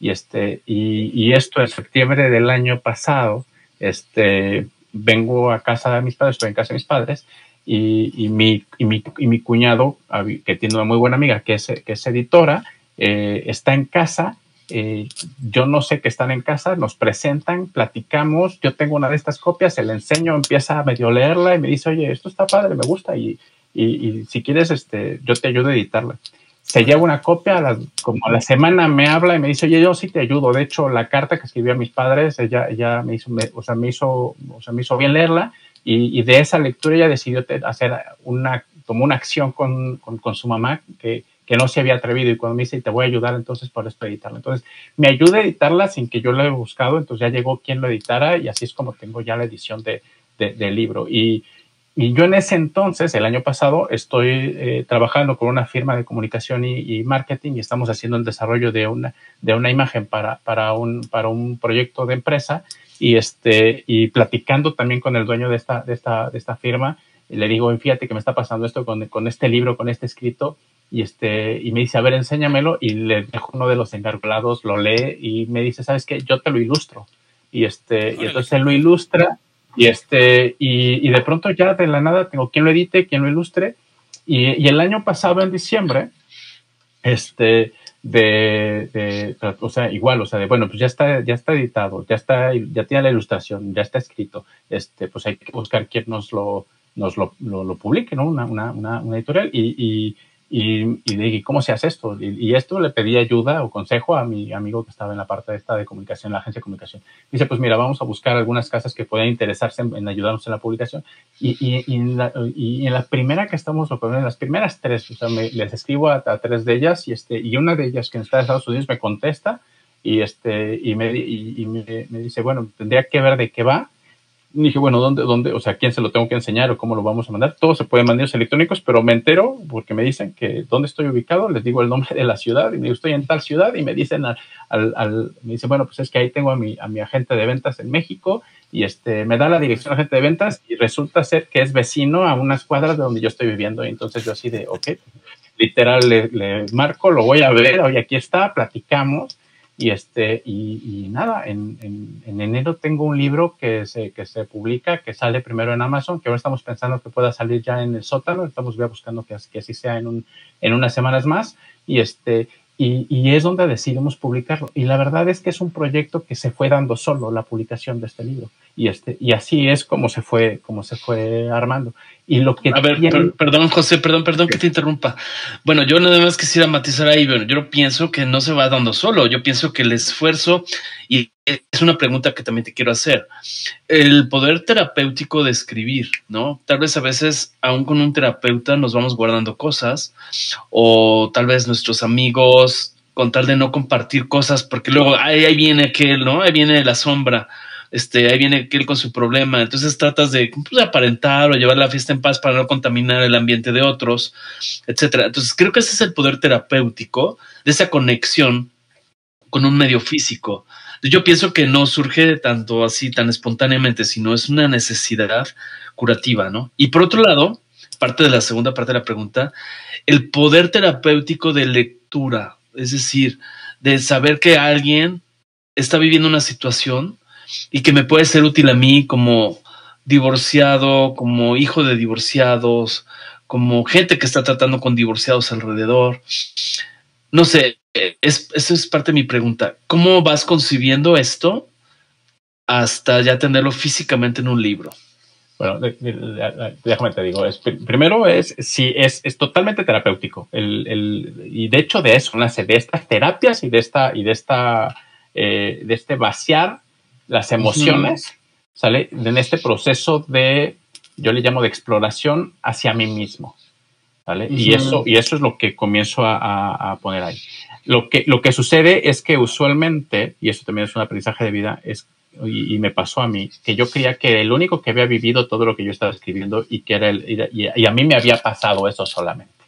Y, este, y, esto en septiembre del año pasado, este, vengo a casa de mis padres, estoy en casa de mis padres, y, mi, y, mi, y mi cuñado, que tiene una muy buena amiga, que es, que es editora, eh, está en casa. yo no sé que están en casa, nos presentan, platicamos, yo tengo una de estas copias, se enseño, empieza a medio leerla y me dice, oye, esto está padre, me gusta, y, y, si quieres, este, yo te ayudo a editarla. Se lleva una copia, a como a la semana me habla y me dice, oye, yo sí te ayudo. De hecho, la carta que escribí a mis padres, ella, ella me hizo, o sea, me hizo, o sea, me hizo bien leerla y, de esa lectura ella decidió hacer una, como una acción con, con, su mamá que, que, no se había atrevido y cuando me dice, te voy a ayudar, entonces por esto editarla. Entonces, me ayuda a editarla sin que yo lo haya buscado, entonces ya llegó quien lo editara y así es como tengo ya la edición de, de, del libro. Y, y yo en ese entonces, el año pasado, estoy eh, trabajando con una firma de comunicación y, marketing y estamos haciendo el desarrollo de una, de una imagen para, para, un, para un proyecto de empresa y, este, y platicando también con el dueño de esta, de esta, de esta firma. Y le digo, fíjate que me está pasando esto con, con, este libro, con este escrito. Y, este, y me dice, a ver, enséñamelo. Y le dejo uno de los encargolados, lo lee y me dice, ¿sabes qué? Yo te lo ilustro. Y, este, y entonces él lo ilustra y, este, y, y, de pronto ya de la nada tengo quien lo edite, quien lo ilustre. Y, y, el año pasado, en diciembre, este, de, o sea, igual, o sea, de, bueno, pues ya está, ya está editado, ya está, ya tiene la ilustración, ya está escrito, este, pues hay que buscar quién nos lo, nos lo, lo, publique, ¿no? Una, una, una, editorial y, y y, y dije, ¿cómo se hace esto? Y, esto le pedí ayuda o consejo a mi amigo que estaba en la parte esta de comunicación, la agencia de comunicación. Dice, pues mira, vamos a buscar algunas casas que puedan interesarse en, ayudarnos en la publicación. Y, y, en la, y, en la, primera que estamos, en las primeras tres, o sea, me, les escribo a, tres de ellas y, este, y una de ellas que está en Estados Unidos me contesta y, este, y, me, y, me, me dice, bueno, tendría que ver de qué va dije, bueno, ¿dónde, dónde, o sea, quién se lo tengo que enseñar o cómo lo vamos a mandar? Todo se puede mandar electrónicos, pero me entero porque me dicen que dónde estoy ubicado, les digo el nombre de la ciudad y me digo, estoy en tal ciudad y me dicen al, al, me dicen, bueno, pues es que ahí tengo a mi, a mi agente de ventas en México y este, me da la dirección de agente de ventas y resulta ser que es vecino a unas cuadras de donde yo estoy viviendo y entonces yo así de, ok, literal le, le marco, lo voy a ver, hoy aquí está, platicamos y, este, y, nada, en, en, enero tengo un libro que se, que se publica, que sale primero en Amazon, que ahora estamos pensando que pueda salir ya en el sótano, estamos buscando que, que así sea en, un, en unas semanas más. Y, este, y, y, es donde decidimos publicarlo. Y la verdad es que es un proyecto que se fue dando solo la publicación de este libro. Y, este, y así es como se fue, como se fue armando. Y lo que a ver, perdón, José, perdón, perdón que te interrumpa. Bueno, yo nada más quisiera matizar ahí, pero yo pienso que no se va dando solo. Yo pienso que el esfuerzo, y es una pregunta que también te quiero hacer, el poder terapéutico de escribir, ¿no? Tal vez a veces, aún con un terapeuta, nos vamos guardando cosas, o tal vez nuestros amigos, con tal de no compartir cosas, porque luego ahí, ahí viene aquel, ¿no? Ahí viene la sombra este, ahí viene él con su problema, entonces tratas de, pues, aparentar o llevar la fiesta en paz para no contaminar el ambiente de otros, etcétera. Entonces creo que ese es el poder terapéutico de esa conexión con un medio físico. Yo pienso que no surge tanto así, tan espontáneamente, sino es una necesidad curativa, ¿no? Y por otro lado, parte de la segunda parte de la pregunta, el poder terapéutico de lectura, es decir, de saber que alguien está viviendo una situación y que me puede ser útil a mí como divorciado, como hijo de divorciados, como gente que está tratando con divorciados alrededor. No sé, es, eso es parte de mi pregunta. ¿Cómo vas concibiendo esto hasta ya tenerlo físicamente en un libro? Bueno, déjame te digo, primero es, sí, es, es totalmente terapéutico. El, el, y de hecho de eso de estas terapias y de esta, y de esta, eh, de este vaciar las emociones, ¿sale? En este proceso de, yo le llamo de exploración hacia mí mismo, ¿vale? y, eso, y eso es lo que comienzo a, a, poner ahí. Lo que, lo que sucede es que usualmente, y eso también es un aprendizaje de vida, es y, me pasó a mí, que yo creía que el único que había vivido todo lo que yo estaba escribiendo y que era el, y a mí me había pasado eso solamente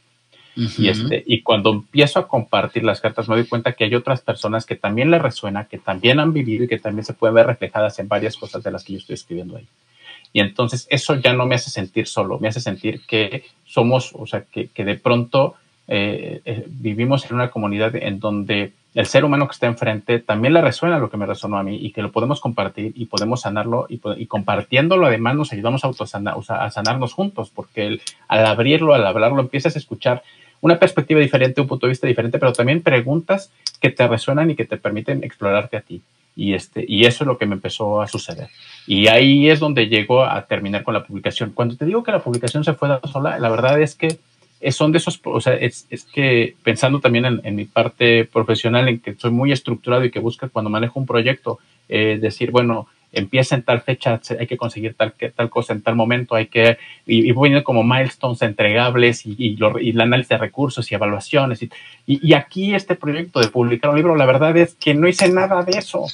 y, este, y cuando empiezo a compartir las cartas me doy cuenta que hay otras personas que también les resuena, que también han vivido y que también se pueden ver reflejadas en varias cosas de las que yo estoy escribiendo ahí. Y entonces eso ya no me hace sentir solo, me hace sentir que somos, o sea, que, que de pronto eh, eh, vivimos en una comunidad en donde el ser humano que está enfrente también le resuena lo que me resonó a mí y que lo podemos compartir y podemos sanarlo y, y compartiéndolo además nos ayudamos a, a sanarnos juntos porque al abrirlo, al hablarlo, empiezas a escuchar una perspectiva diferente, un punto de vista diferente, pero también preguntas que te resuenan y que te permiten explorarte a ti. Y, este, y eso es lo que me empezó a suceder. Y ahí es donde llego a terminar con la publicación. Cuando te digo que la publicación se fue sola, la verdad es que son de esos, o sea, es, es que pensando también en, mi parte profesional, en que soy muy estructurado y que busco cuando manejo un proyecto, eh, decir, bueno, empieza en tal fecha, hay que conseguir tal, tal cosa en tal momento, hay que, y, y poniendo como milestones entregables y, y, y, el análisis de recursos y evaluaciones. Y, y, aquí este proyecto de publicar un libro, la verdad es que no hice nada de eso.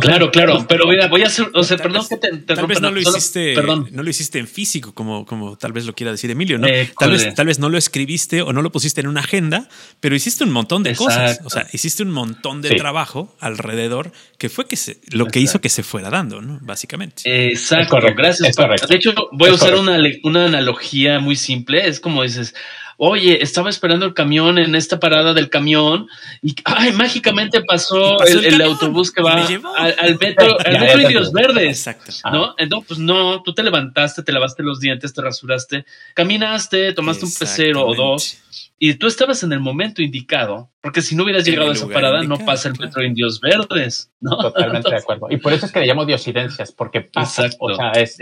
claro, claro, pero mira, voy a hacer, o sea, perdón que te, Tal vez no lo hiciste, no lo hiciste en físico, como, como tal vez lo quiera decir Emilio, ¿no? Eh, tal, vez, tal vez no lo escribiste o no lo pusiste en una agenda, pero hiciste un montón de cosas. O sea, hiciste un montón de trabajo alrededor que fue que se, lo que hizo que se fuera dando, ¿no? Básicamente. Exacto, gracias. De hecho, voy a usar una, una analogía muy simple. Es como dices, oye, estaba esperando el camión en esta parada del camión y ay, mágicamente pasó, el, autobús que va al, metro, al metro Indios Verdes. Exacto. ¿No? Entonces, pues no, tú te levantaste, te lavaste los dientes, te rasuraste, caminaste, tomaste un pecero o dos y tú estabas en el momento indicado, porque si no hubieras llegado a esa parada, no pasa el metro Indios Verdes, ¿no? Totalmente de acuerdo. Y por eso es que le llamo diosidencias, porque pasa, o sea, es,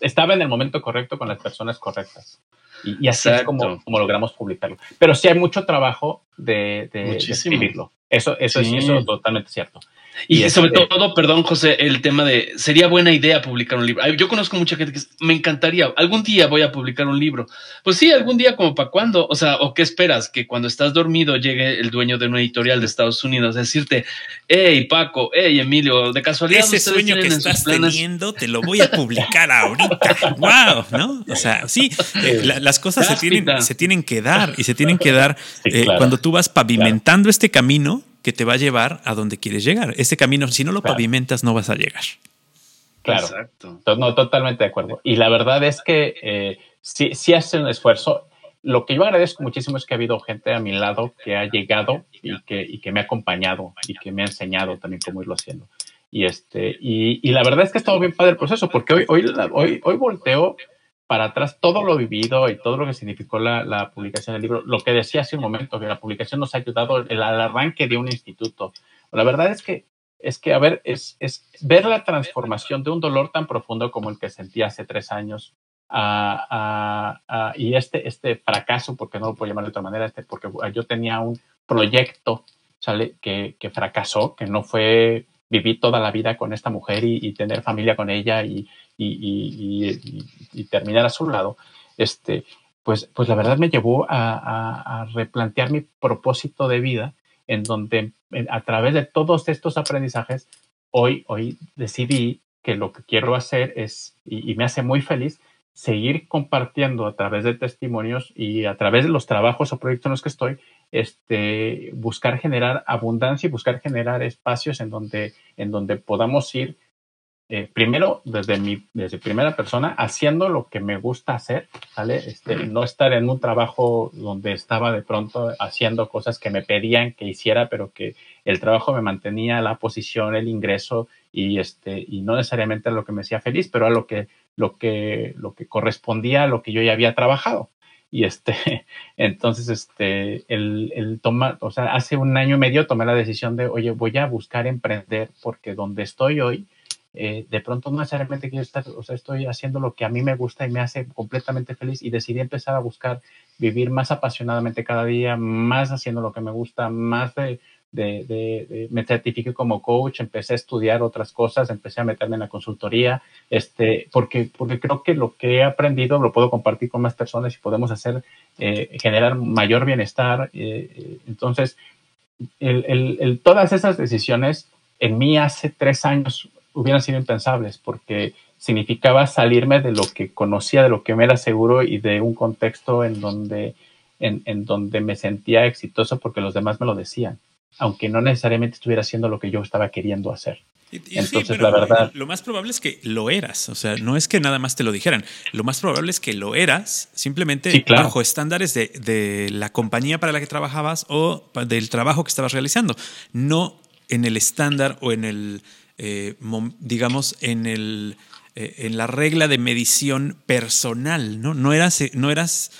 estaba en el momento correcto con las personas correctas. Y, así es como, como, logramos publicarlo. Pero sí hay mucho trabajo de, de, escribirlo. Eso, eso, es, eso es totalmente cierto. Y, sobre todo, perdón, José, el tema de sería buena idea publicar un libro. Yo conozco mucha gente que me encantaría, algún día voy a publicar un libro. Pues sí, algún día, como para cuándo. O sea, ¿o qué esperas? Que cuando estás dormido llegue el dueño de una editorial de Estados Unidos a decirte, hey, Paco, hey, Emilio, de casualidad. Ese sueño que estás teniendo te lo voy a publicar ahorita. wow, ¿no? O sea, sí, eh, las cosas se tienen, se tienen que dar y se tienen que dar eh, cuando tú vas pavimentando este camino que te va a llevar a donde quieres llegar. Este camino, si no lo pavimentas, no vas a llegar. Claro. Exacto. No, totalmente de acuerdo. Y la verdad es que eh, si sí, hace un esfuerzo. Lo que yo agradezco muchísimo es que ha habido gente a mi lado que ha llegado y que, y que me ha acompañado y que me ha enseñado también cómo irlo haciendo. Y, este, y, y la verdad es que ha estado bien padre el proceso, porque hoy, hoy, hoy, hoy volteo para atrás todo lo vivido y todo lo que significó la, publicación del libro. Lo que decía hace un momento, que la publicación nos ha ayudado el, al arranque de un instituto. La verdad es que, es que a ver, es, es ver la transformación de un dolor tan profundo como el que sentí hace tres años y este, este fracaso, porque no lo puedo llamar de otra manera, este, porque yo tenía un proyecto ¿sale? Que, que fracasó, que no fue vivir toda la vida con esta mujer y, y tener familia con ella y, y, terminar a su lado, este, pues, pues la verdad me llevó a, replantear mi propósito de vida, en donde a través de todos estos aprendizajes, hoy, hoy decidí que lo que quiero hacer es, y, me hace muy feliz, seguir compartiendo a través de testimonios y a través de los trabajos o proyectos en los que estoy, este, buscar generar abundancia y buscar generar espacios en donde, en donde podamos ir eh, primero desde mi desde primera persona haciendo lo que me gusta hacer ¿vale? este, no estar en un trabajo donde estaba de pronto haciendo cosas que me pedían que hiciera pero que el trabajo me mantenía la posición el ingreso y este y no necesariamente a lo que me hacía feliz pero a lo que lo que lo que correspondía a lo que yo ya había trabajado y este entonces este el, el toma o sea hace un año y medio tomé la decisión de oye voy a buscar emprender porque donde estoy hoy eh, de pronto no necesariamente quiero estar, o sea, estoy haciendo lo que a mí me gusta y me hace completamente feliz y decidí empezar a buscar vivir más apasionadamente cada día, más haciendo lo que me gusta, más de, de, me certifiqué como coach, empecé a estudiar otras cosas, empecé a meterme en la consultoría, este, porque, porque creo que lo que he aprendido lo puedo compartir con más personas y podemos hacer, eh, generar mayor bienestar. Eh, entonces, el, el, todas esas decisiones en mí hace tres años hubieran sido impensables porque significaba salirme de lo que conocía, de lo que me era seguro y de un contexto en donde, en, en donde me sentía exitoso porque los demás me lo decían, aunque no necesariamente estuviera haciendo lo que yo estaba queriendo hacer. Entonces, la verdad. Lo más probable es que lo eras. O sea, no es que nada más te lo dijeran. Lo más probable es que lo eras simplemente bajo estándares de, de, la compañía para la que trabajabas o del trabajo que estabas realizando. No en el estándar o en el eh, digamos, en, el, eh, en la regla de medición personal, ¿no? No eras, eh, no eras,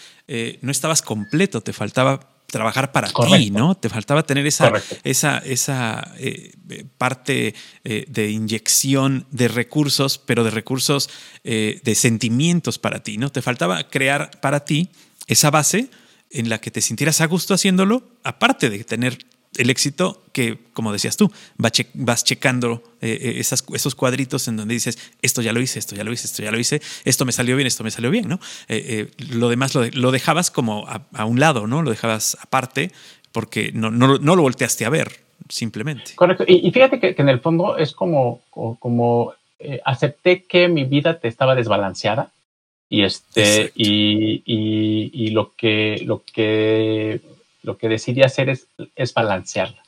no estabas completo, te faltaba trabajar para ti, ¿no? Te faltaba tener esa, esa, esa parte de inyección de recursos, pero de recursos de sentimientos para ti, ¿no? Te faltaba crear para ti esa base en la que te sintieras a gusto haciéndolo, aparte de tener el éxito que, como decías tú, vas checando eh, eh, esas, esos cuadritos en donde dices, esto ya lo hice, esto ya lo hice, esto ya lo hice, esto me salió bien, esto me salió bien, ¿no? Eh, lo demás lo, dejabas como a, un lado, ¿no? Lo dejabas aparte porque no, no, no lo volteaste a ver, simplemente. Correcto. Y, fíjate que, en el fondo es como, como acepté que mi vida te estaba desbalanceada y este y, y, y, lo que lo que lo que decidí hacer es, es balancearla.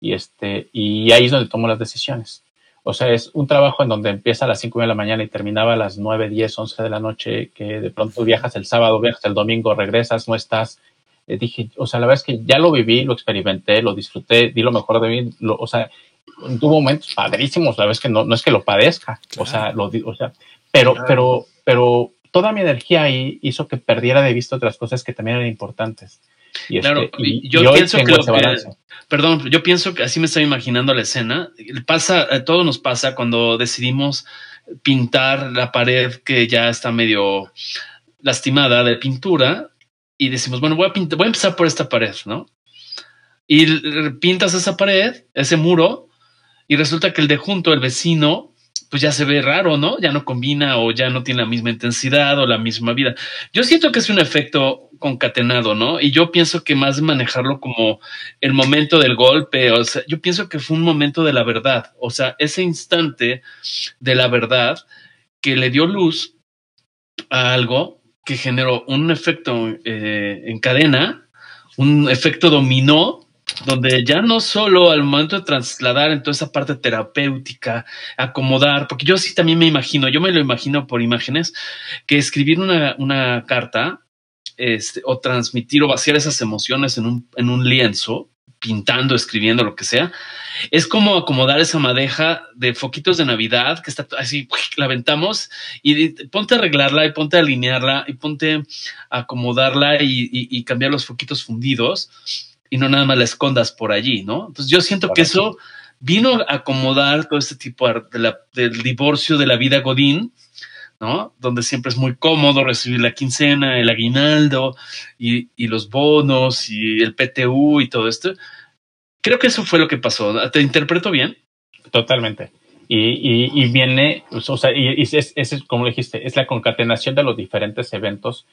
Y, este, y ahí es donde tomo las decisiones. o sea, es un trabajo en donde empieza a las 5 de la mañana y terminaba a las 9, 10, 11 de la noche, que de pronto viajas el sábado, viajas el domingo, regresas, no estás. Eh, dije, o sea, la verdad es que ya lo viví, lo experimenté, lo disfruté, di lo mejor de mí, o sea, tuvo momentos padrísimos, la verdad es que no, no es que lo padezca, o sea, lo, o sea, pero, pero, pero toda mi energía ahí hizo que perdiera de vista otras cosas que también eran importantes. Y claro, este, yo pienso que, perdón, yo pienso que así me estoy imaginando la escena. Pasa, a todos nos pasa cuando decidimos pintar la pared que ya está medio lastimada de pintura y decimos, bueno, voy a pintar, voy a empezar por esta pared, ¿no? Y pintas esa pared, ese muro, y resulta que el de junto, el vecino, pues ya se ve raro, ¿no? Ya no combina o ya no tiene la misma intensidad o la misma vida. Yo siento que es un efecto concatenado, ¿no? Y yo pienso que más manejarlo como el momento del golpe, o sea, yo pienso que fue un momento de la verdad, o sea, ese instante de la verdad que le dio luz a algo que generó un efecto eh, en cadena, un efecto dominó donde ya no solo al momento de trasladar en toda esa parte terapéutica, acomodar, porque yo sí también me imagino, yo me lo imagino por imágenes, que escribir una, una carta este, o transmitir o vaciar esas emociones en un, en un lienzo, pintando, escribiendo, lo que sea, es como acomodar esa madeja de foquitos de Navidad que está así, la aventamos y ponte a arreglarla y ponte a alinearla y ponte a acomodarla y, y cambiar los foquitos fundidos y no nada más la escondas por allí, ¿no? Entonces yo siento que eso vino a acomodar todo este tipo de del divorcio de la vida Godín, ¿no? Donde siempre es muy cómodo recibir la quincena, el aguinaldo y, y los bonos y el PTU y todo esto. Creo que eso fue lo que pasó. ¿Te interpreto bien? Totalmente. Y, y, viene, o sea, y, es, es, como dijiste, es la concatenación de los diferentes eventos,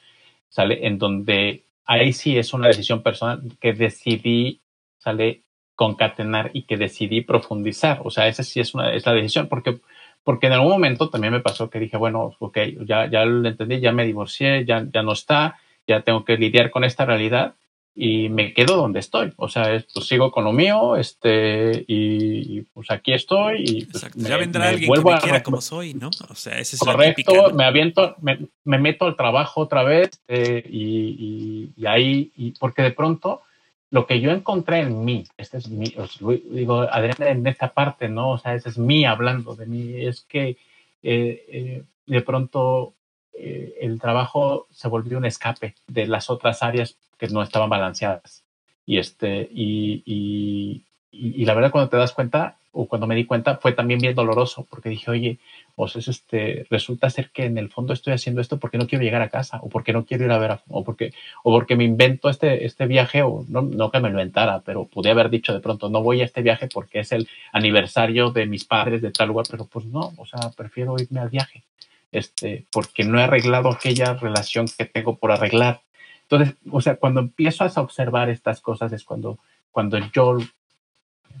¿sale? En donde ahí sí es una decisión personal que decidí, sale, concatenar y que decidí profundizar. O sea, esa sí es, una, es la decisión, porque, porque en algún momento también me pasó que dije, bueno, ok, ya, ya lo entendí, ya me divorcié, ya, ya no está, ya tengo que lidiar con esta realidad y me quedo donde estoy. O sea, esto, sigo con lo mío, este, y, pues aquí estoy. Y pues, ya vendrá alguien que me quiera como soy, ¿no? O sea, ese es Correcto, me aviento, me, me, meto al trabajo otra vez eh, y, y, ahí, y porque de pronto lo que yo encontré en mí, este es mi, os digo, Adrián, en esta parte, ¿no? O sea, ese es mí hablando de mí, es que eh, eh, de pronto eh, el trabajo se volvió un escape de las otras áreas que no estaban balanceadas. Y, este, y, y, y, la verdad cuando te das cuenta, o cuando me di cuenta, fue también bien doloroso, porque dije, oye, o sea, este, resulta ser que en el fondo estoy haciendo esto porque no quiero llegar a casa, o porque no quiero ir a ver, o porque, o porque me invento este, este viaje, o no, no que me inventara, pero pude haber dicho de pronto, no voy a este viaje porque es el aniversario de mis padres de tal lugar, pero pues no, o sea, prefiero irme al viaje este, porque no he arreglado aquella relación que tengo por arreglar. Entonces, o sea, cuando empiezo a observar estas cosas es cuando, cuando yo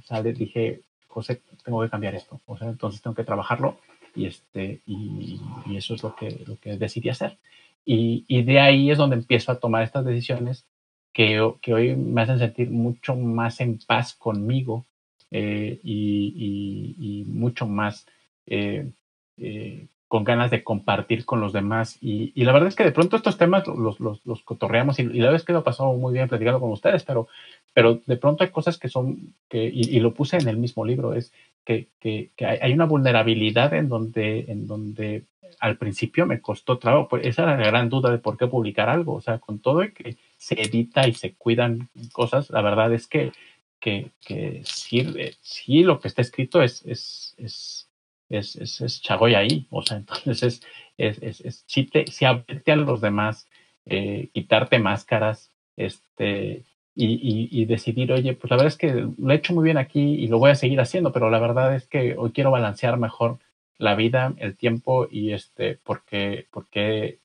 ¿sale? dije, José, tengo que cambiar esto. O sea, entonces tengo que trabajarlo y, este, y, y eso es lo que, lo que decidí hacer. Y, y, de ahí es donde empiezo a tomar estas decisiones que, que hoy me hacen sentir mucho más en paz conmigo eh, y, y, mucho más eh, eh, con ganas de compartir con los demás. Y, y, la verdad es que de pronto estos temas los, los, los cotorreamos y, la verdad es que lo pasado muy bien platicando con ustedes, pero, pero de pronto hay cosas que son, que, y, lo puse en el mismo libro, es que, que, que hay, una vulnerabilidad en donde, en donde al principio me costó trabajo. Pues esa era la gran duda de por qué publicar algo. O sea, con todo y que se edita y se cuidan cosas, la verdad es que, que, que sí, sí lo que está escrito es, es, es es, es, es Chagoy ahí. O sea, entonces es, es, es, si, te, si a los demás, eh, quitarte máscaras, este, y, y, decidir, oye, pues la verdad es que lo he hecho muy bien aquí y lo voy a seguir haciendo, pero la verdad es que hoy quiero balancear mejor la vida, el tiempo y este, porque, porque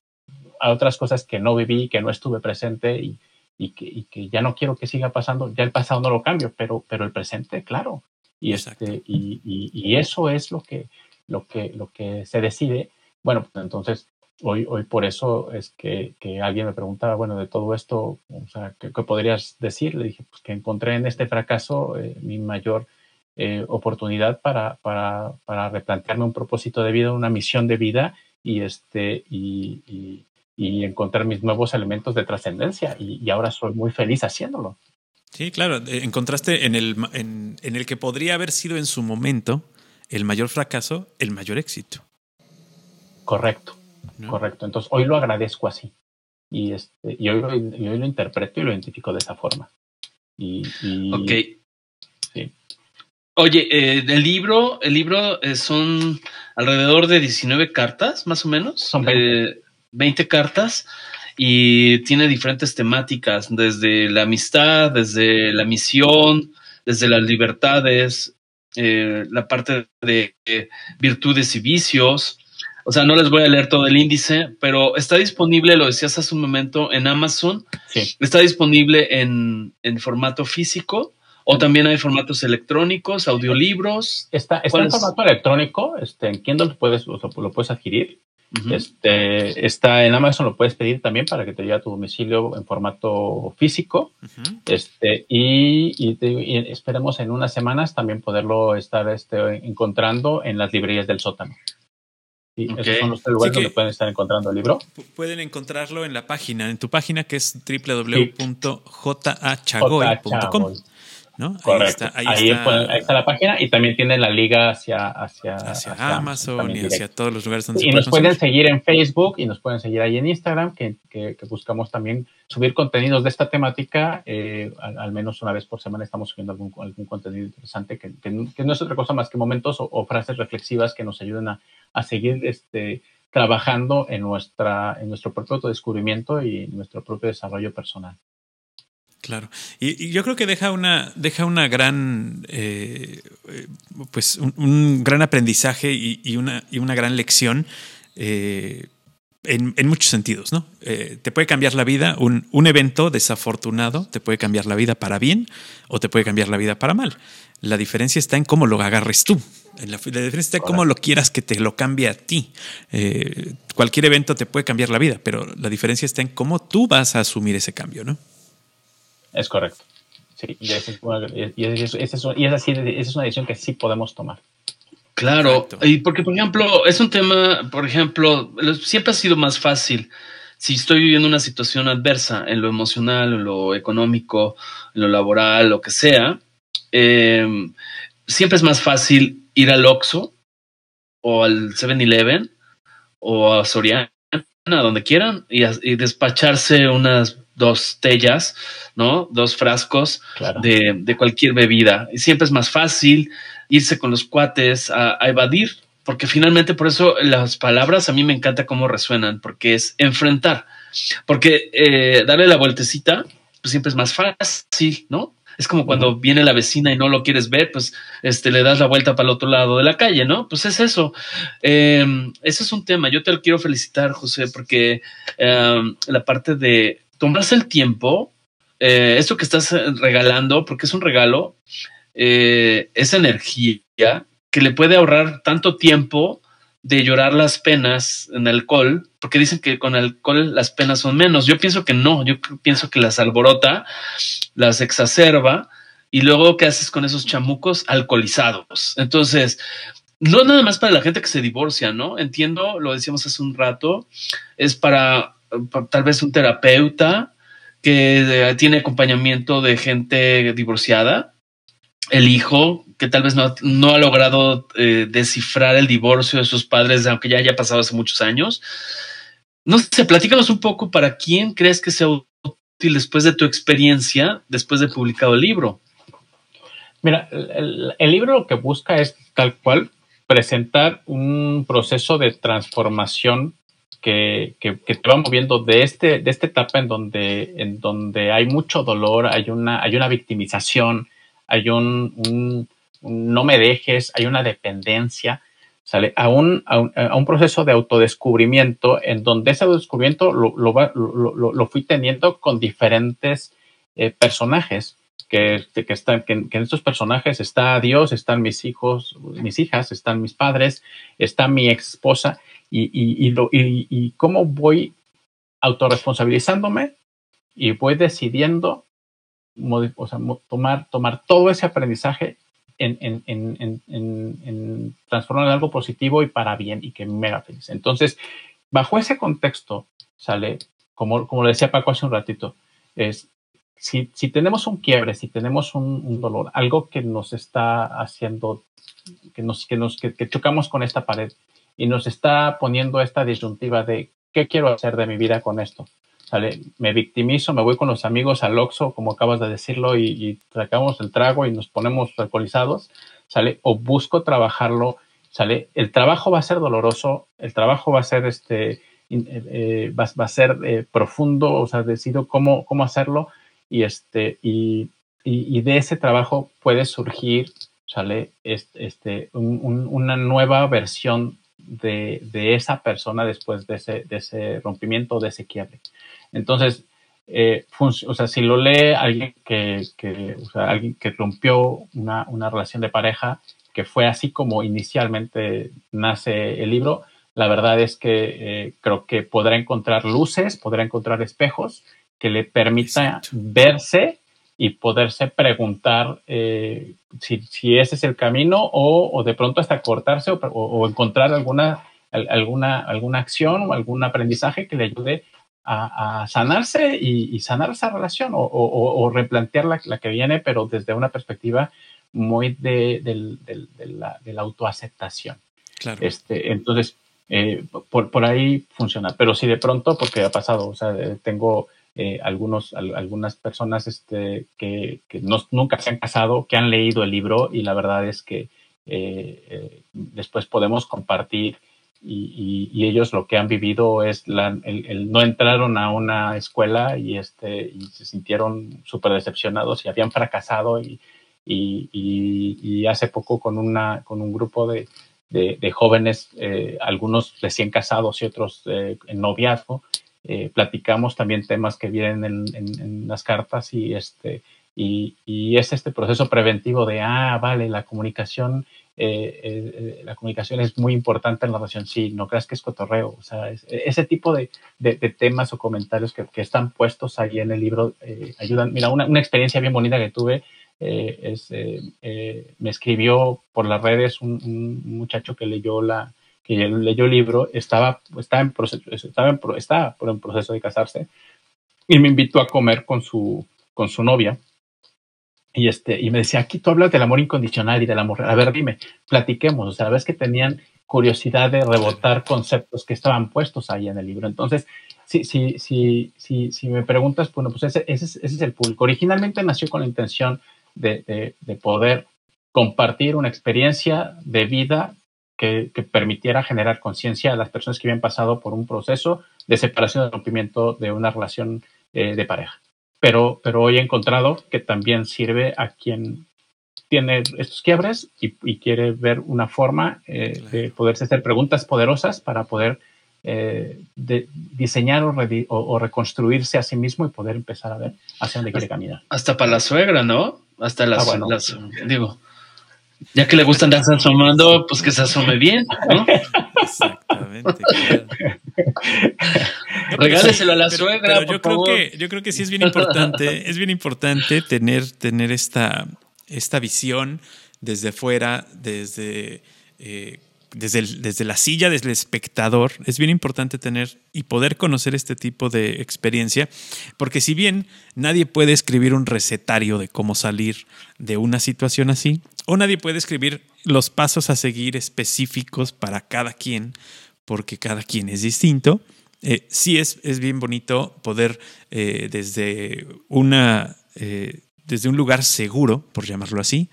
hay otras cosas que no viví, que no estuve presente y, y, que, que ya no quiero que siga pasando. Ya el pasado no lo cambio, pero, pero el presente, claro, y, este, y, y, y, eso es lo que, lo, que, lo que se decide. Bueno, pues entonces, hoy, hoy por eso es que, que alguien me preguntaba, bueno, de todo esto, o sea, ¿qué, qué podrías decir? Le dije, pues que encontré en este fracaso eh, mi mayor eh, oportunidad para, para, para, replantearme un propósito de vida, una misión de vida y, este, y, y, encontrar mis nuevos elementos de trascendencia. Y, ahora soy muy feliz haciéndolo. Sí, claro, eh, encontraste en el, en, en el que podría haber sido en su momento el mayor fracaso, el mayor éxito. Correcto, correcto. Entonces hoy lo agradezco así. Y, este, y, hoy, lo, hoy lo interpreto y lo identifico de esa forma. Y, ok. Sí. Oye, eh, el libro, el libro eh, son alrededor de 19 cartas, más o menos. Son 20. 20 eh, cartas y tiene diferentes temáticas, desde la amistad, desde la misión, desde las libertades, la parte de virtudes y vicios, o sea, no les voy a leer todo el índice, pero está disponible, lo decías hace un momento, en Amazon. Sí. Está disponible en, en formato físico o también hay formatos electrónicos, audiolibros. Está, está en formato electrónico, este, en Kindle lo puedes, lo, puedes adquirir. Este, está en Amazon, lo puedes pedir también para que te llegue a tu domicilio en formato físico. este, y, y, esperemos en unas semanas también poderlo estar este, encontrando en las librerías del sótano. Sí, esos son los lugares donde pueden estar encontrando el libro. Pueden encontrarlo en la página, en tu página que es www.jachagoy.com. ¿no? Correcto. Ahí, está, la página y también tiene la liga hacia, hacia, Amazon y hacia todos los lugares donde Y nos pueden seguir en Facebook y nos pueden seguir ahí en Instagram, que, que, buscamos también subir contenidos de esta temática. Eh, al, menos una vez por semana estamos subiendo algún, algún contenido interesante que, que, no es otra cosa más que momentos o, frases reflexivas que nos ayuden a, a seguir este, trabajando en, nuestra, en nuestro propio autodescubrimiento y nuestro propio desarrollo personal. Claro. Y, yo creo que deja una, deja una gran, eh, pues un, gran aprendizaje y, una, y una gran lección eh, en, muchos sentidos, ¿no? Eh, te puede cambiar la vida, un, un, evento desafortunado te puede cambiar la vida para bien o te puede cambiar la vida para mal. La diferencia está en cómo lo agarres tú. La, la diferencia está en cómo lo quieras que te lo cambie a ti. cualquier evento te puede cambiar la vida, pero la diferencia está en cómo tú vas a asumir ese cambio, ¿no? Es correcto. Sí, y, esa es, así, esa es una decisión que sí podemos tomar. Claro, y porque, por ejemplo, es un tema, por ejemplo, siempre ha sido más fácil si estoy viviendo una situación adversa en lo emocional, en lo económico, en lo laboral, lo que sea, em, siempre es más fácil ir al Oxxo o al 7-Eleven o a Soriana, a donde quieran, y, y despacharse unas dos tellas, ¿no? Dos frascos de, cualquier bebida. Y siempre es más fácil irse con los cuates a, evadir, porque finalmente por eso las palabras a mí me encanta cómo resuenan, porque es enfrentar. Porque eh, darle la vueltecita, pues siempre es más fácil, ¿no? Es como cuando viene la vecina y no lo quieres ver, pues este, le das la vuelta para el otro lado de la calle, ¿no? Pues es eso. Em, ese es un tema. Yo te lo quiero felicitar, José, porque em, la parte de tomarse el tiempo, eh, esto que estás regalando, porque es un regalo, eh, esa energía que le puede ahorrar tanto tiempo de llorar las penas en alcohol, porque dicen que con alcohol las penas son menos. Yo pienso que no, yo pienso que las alborota, las exacerba, y luego ¿qué haces con esos chamucos alcoholizados? Entonces, no nada más para la gente que se divorcia, ¿no? Entiendo, lo decíamos hace un rato, es para tal vez un terapeuta que eh, tiene acompañamiento de gente divorciada, el hijo que tal vez no, no ha logrado eh, descifrar el divorcio de sus padres, aunque ya haya pasado hace muchos años. No sé, platícanos un poco para quién crees que sea útil después de tu experiencia, después de publicado el libro. Mira, el, el libro lo que busca es tal cual presentar un proceso de transformación que, que, te va moviendo de, este, de esta etapa en donde, en donde hay mucho dolor, hay una, hay una victimización, hay un, un, no me dejes, hay una dependencia, ¿sale? A un, a un, proceso de autodescubrimiento en donde ese descubrimiento lo, lo, lo, fui teniendo con diferentes eh, personajes. Que, que, están, que, en estos personajes está Dios, están mis hijos, mis hijas, están mis padres, está mi ex esposa, y, y, y, cómo voy autorresponsabilizándome y voy decidiendo tomar, tomar todo ese aprendizaje en, en, en, en, transformar en algo positivo y para bien y que me haga feliz. Entonces, bajo ese contexto, sale, como, como le decía Paco hace un ratito, es si, si tenemos un quiebre, si tenemos un, dolor, algo que nos está haciendo, que, nos, que, nos, que, chocamos con esta pared y nos está poniendo esta disyuntiva de qué quiero hacer de mi vida con esto. ¿Sale? Me victimizo, me voy con los amigos al Oxxo, como acabas de decirlo, y, y sacamos el trago y nos ponemos alcoholizados, ¿sale? O busco trabajarlo, ¿sale? El trabajo va a ser doloroso, el trabajo va a ser, este, eh, eh, va, a ser eh, profundo, o sea, decido cómo, cómo hacerlo, y, este, y, y, de ese trabajo puede surgir, ¿sale? Este, una nueva versión de, de, esa persona después de ese, de ese rompimiento, de ese quiebre. Entonces, eh, o sea, si lo lee alguien que, que, o sea, alguien que rompió una, una, relación de pareja, que fue así como inicialmente nace el libro, la verdad es que eh, creo que podrá encontrar luces, podrá encontrar espejos que le permita verse y poderse preguntar eh, si, si, ese es el camino o, o de pronto hasta cortarse o, o, encontrar alguna, alguna, alguna acción o algún aprendizaje que le ayude a, a sanarse y, y, sanar esa relación o, replantear la, la, que viene, pero desde una perspectiva muy de, de, de la, la, autoaceptación. Claro. Este, entonces, eh, por, por ahí funciona, pero si de pronto, porque ha pasado, o sea, tengo eh, algunos, algunas personas este, que, que nunca se han casado, que han leído el libro y la verdad es que eh, eh, después podemos compartir y, y, ellos lo que han vivido es la, no entraron a una escuela y, este, se sintieron súper decepcionados y habían fracasado y, y, hace poco con, una, con un grupo de, de jóvenes, algunos recién casados y otros en noviazgo, eh, platicamos también temas que vienen en, las cartas y este y, es este proceso preventivo de ah vale la comunicación eh, eh, la comunicación es muy importante en la relación sí no creas que es cotorreo o sea ese tipo de, temas o comentarios que, están puestos ahí en el libro ayudan. Mira una, una, experiencia bien bonita que tuve es me escribió por las redes un muchacho que leyó la que leyó el libro, estaba, estaba, en proceso, estaba, en, estaba un proceso de casarse y me invitó a comer con su, con su novia. Y, este, y me decía, aquí tú hablas del amor incondicional y del amor. A ver, dime, platiquemos. O sea, ves que tenían curiosidad de rebotar conceptos que estaban puestos ahí en el libro. Entonces, si, si, si, si, si me preguntas, bueno, pues ese, ese, ese, es el público. Originalmente nació con la intención de, de, de poder compartir una experiencia de vida que, permitiera generar conciencia a las personas que habían pasado por un proceso de separación, de rompimiento de una relación eh, de pareja. Pero, pero hoy he encontrado que también sirve a quien tiene estos quiebres y, quiere ver una forma eh, de poderse hacer preguntas poderosas para poder eh, diseñar o, reconstruirse a sí mismo y poder empezar a ver hacia dónde quiere caminar. Hasta para la suegra, ¿no? Hasta la, ah, las, digo, ya que le gusta andarse asomando, pues que se asome bien, ¿no? Exactamente. Regáleselo a la suegra. Pero yo creo que, yo creo que sí es bien importante, es bien importante tener, tener esta, esta visión desde fuera, desde eh, desde, desde la silla del espectador, es bien importante tener y poder conocer este tipo de experiencia, porque si bien nadie puede escribir un recetario de cómo salir de una situación así, o nadie puede escribir los pasos a seguir específicos para cada quien, porque cada quien es distinto, eh, sí es, es, bien bonito poder eh, desde una... Eh, desde un lugar seguro, por llamarlo así,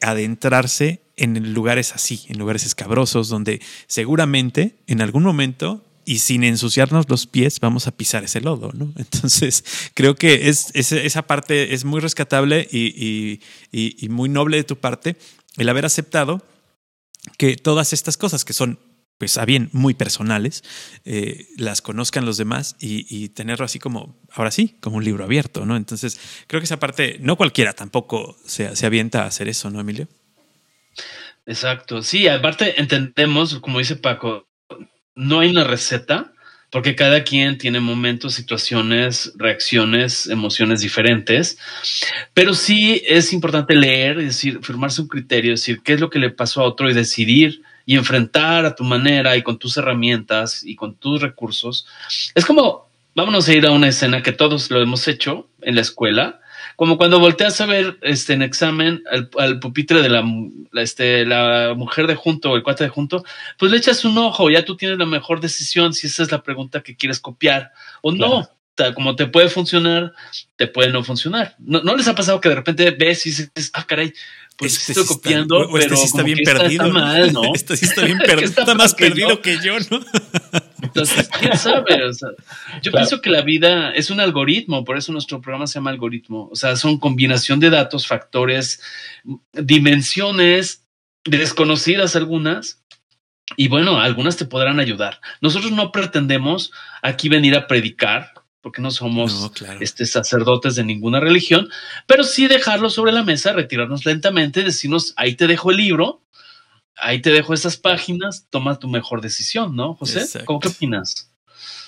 adentrarse en lugares así, en lugares escabrosos, donde seguramente en algún momento y sin ensuciarnos los pies vamos a pisar ese lodo, ¿no? Entonces, creo que es, esa parte es muy rescatable y, muy noble de tu parte el haber aceptado que todas estas cosas que son, pues, a bien, muy personales, eh, las conozcan los demás y, tenerlo así como, ahora sí, como un libro abierto, ¿no? Entonces, creo que esa parte, no cualquiera tampoco se, se avienta a hacer eso, ¿no, Emilio? Exacto. Sí, aparte entendemos, como dice Paco, no hay una receta, porque cada quien tiene momentos, situaciones, reacciones, emociones diferentes, pero sí es importante leer, es decir, firmarse un criterio, decir qué es lo que le pasó a otro y decidir y enfrentar a tu manera y con tus herramientas y con tus recursos. Es como, vámonos a ir a una escena que todos lo hemos hecho en la escuela, como cuando volteas a ver este, en examen al, pupitre de la, este, la mujer de junto o el cuate de junto, pues le echas un ojo, ya tú tienes la mejor decisión si esa es la pregunta que quieres copiar o no. Como te puede funcionar, te puede no funcionar. ¿No, ¿No les ha pasado que de repente ves y dices, ah, caray, pues este estoy copiando, este pero este sí está bien perdido. Está mal, ¿no? Este sí está bien perdido. está, más perdido que yo, ¿no? Entonces, ¿quién sabe? yo pienso que la vida es un algoritmo, por eso nuestro programa se llama algoritmo. O sea, son combinación de datos, factores, dimensiones desconocidas algunas. Y bueno, algunas te podrán ayudar. Nosotros no pretendemos aquí venir a predicar, porque no somos este, sacerdotes de ninguna religión, pero sí dejarlo sobre la mesa, retirarnos lentamente, decirnos, ahí te dejo el libro, ahí te dejo esas páginas, toma tu mejor decisión, ¿no, José? ¿Cómo qué opinas?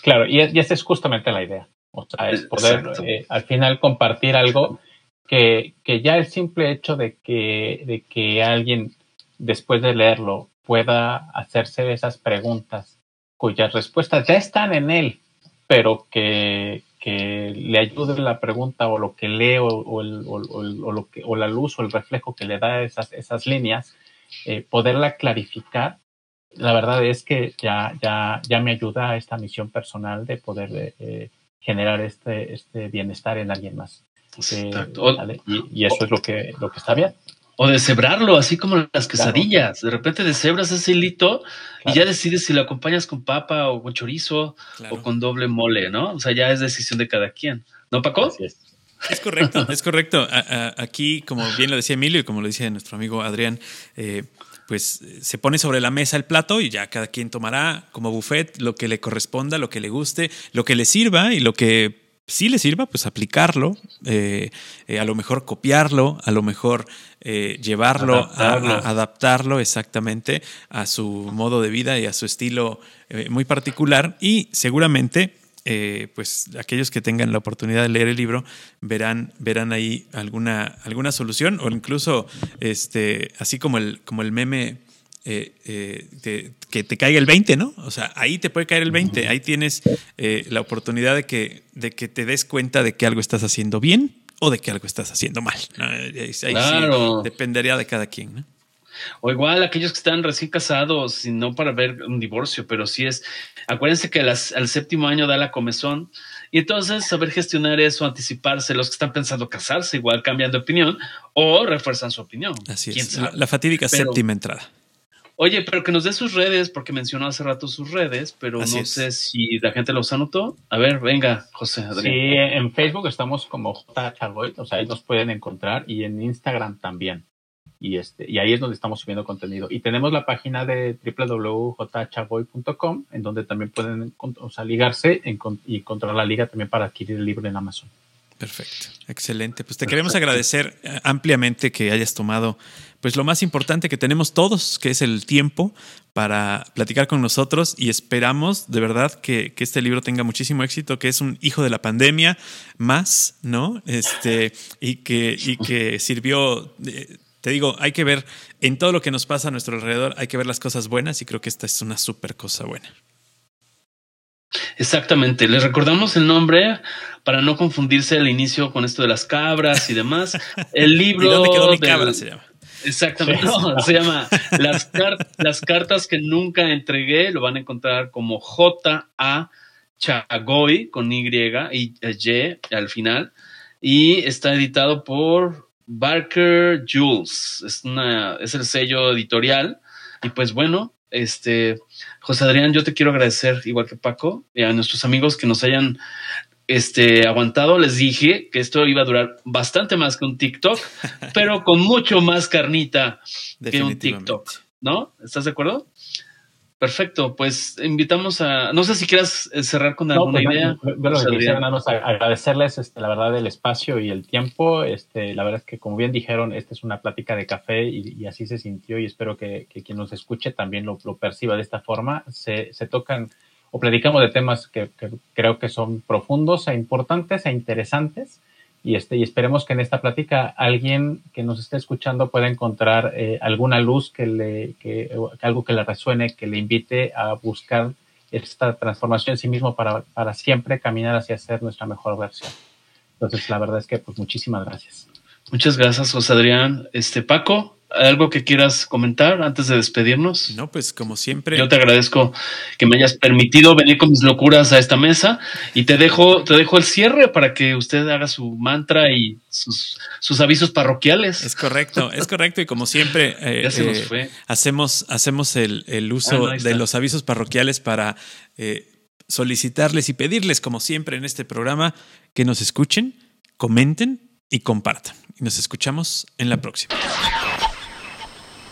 Claro, y, esa es justamente la idea. O sea, es poder eh, al final compartir algo que, que, ya el simple hecho de que, de que alguien después de leerlo pueda hacerse esas preguntas cuyas respuestas ya están en él, pero que, que le ayude la pregunta o lo que lee o, o, lo que, o la luz o el reflejo que le da esas, esas líneas, eh, poderla clarificar, la verdad es que ya, ya, ya me ayuda a esta misión personal de poder eh, generar este, este bienestar en alguien más. Eh, y, eso es lo que, lo que está bien. O de cebrarlo, así como las quesadillas. De repente cebras ese hilito y ya decides si lo acompañas con papa o con chorizo o con doble mole, ¿no? O sea, ya es decisión de cada quien. ¿No, Paco? es. Es correcto, es correcto. aquí, como bien lo decía Emilio y como lo decía nuestro amigo Adrián, eh, pues se pone sobre la mesa el plato y ya cada quien tomará como buffet lo que le corresponda, lo que le guste, lo que le sirva y lo que sí le sirva, pues aplicarlo, eh, eh, a lo mejor copiarlo, a lo mejor llevarlo, adaptarlo. A, adaptarlo exactamente a su modo de vida y a su estilo muy particular y seguramente eh, pues aquellos que tengan la oportunidad de leer el libro verán, verán ahí alguna, alguna solución o incluso este, así como el, como el meme eh, eh, que te caiga el 20, ¿no? O sea, ahí te puede caer el 20, ahí tienes la oportunidad de que, de que te des cuenta de que algo estás haciendo bien o de que algo estás haciendo mal. Ahí, dependería de cada quien, ¿no? O igual aquellos que están recién casados, y no para ver un divorcio, pero sí es, acuérdense que al séptimo año da la comezón, y entonces saber gestionar eso, anticiparse, los que están pensando casarse, igual cambian de opinión o refuerzan su opinión. Así es, la, fatídica séptima entrada. Oye, pero que nos dé sus redes, porque mencionó hace rato sus redes, pero no sé si la gente los anotó. A ver, venga, José. Sí, en Facebook estamos como J. o sea, ahí nos pueden encontrar, y en Instagram también y, este, y ahí es donde estamos subiendo contenido. Y tenemos la página de www.jchagoy.com en donde también pueden o sea, ligarse y encontrar la liga también para adquirir el libro en Amazon. Perfecto, excelente. Pues te queremos agradecer eh, ampliamente que hayas tomado pues lo más importante que tenemos todos, que es el tiempo para platicar con nosotros y esperamos de verdad que, que, este libro tenga muchísimo éxito, que es un hijo de la pandemia más, ¿no? Este, y que, y que sirvió eh, te digo, hay que ver en todo lo que nos pasa a nuestro alrededor, hay que ver las cosas buenas y creo que esta es una súper cosa buena. Exactamente. Les recordamos el nombre para no confundirse al inicio con esto de las cabras y demás. El libro. ¿Y dónde quedó mi cabra? Se llama. Exactamente. se llama las, las cartas que nunca entregué. Lo van a encontrar como J.A. Chagoy con Y y Y al final. Y está editado por Barker Jules, es, una, es el sello editorial. Y pues bueno, este, José Adrián, yo te quiero agradecer, igual que Paco, y a nuestros amigos que nos hayan este, aguantado. Les dije que esto iba a durar bastante más que un TikTok, pero con mucho más carnita que un TikTok, ¿no? ¿Estás de acuerdo? Perfecto, pues invitamos a, no sé si quieras eh, cerrar con alguna pues, idea. Bueno, quisiera agradecerles este, la verdad el espacio y el tiempo. Este, la verdad es que como bien dijeron, esta es una plática de café y, así se sintió y espero que, quien nos escuche también lo, perciba de esta forma. Se, se, tocan o platicamos de temas que, creo que son profundos e importantes e interesantes. Y, este, y esperemos que en esta plática alguien que nos esté escuchando pueda encontrar eh, alguna luz que le, que, algo que le resuene, que le invite a buscar esta transformación en sí mismo para, para siempre caminar hacia ser nuestra mejor versión. Entonces, la verdad es que, pues, muchísimas gracias. Muchas gracias, José Adrián. Este, Paco, ¿algo que quieras comentar antes de despedirnos? No, pues como siempre. Yo te agradezco que me hayas permitido venir con mis locuras a esta mesa y te dejo, te dejo el cierre para que usted haga su mantra y sus, sus avisos parroquiales. Es correcto, es correcto. Y como siempre, eh, eh, hacemos, hacemos el, el uso de los avisos parroquiales para eh, solicitarles y pedirles, como siempre en este programa, que nos escuchen, comenten y compartan. Y nos escuchamos en la próxima.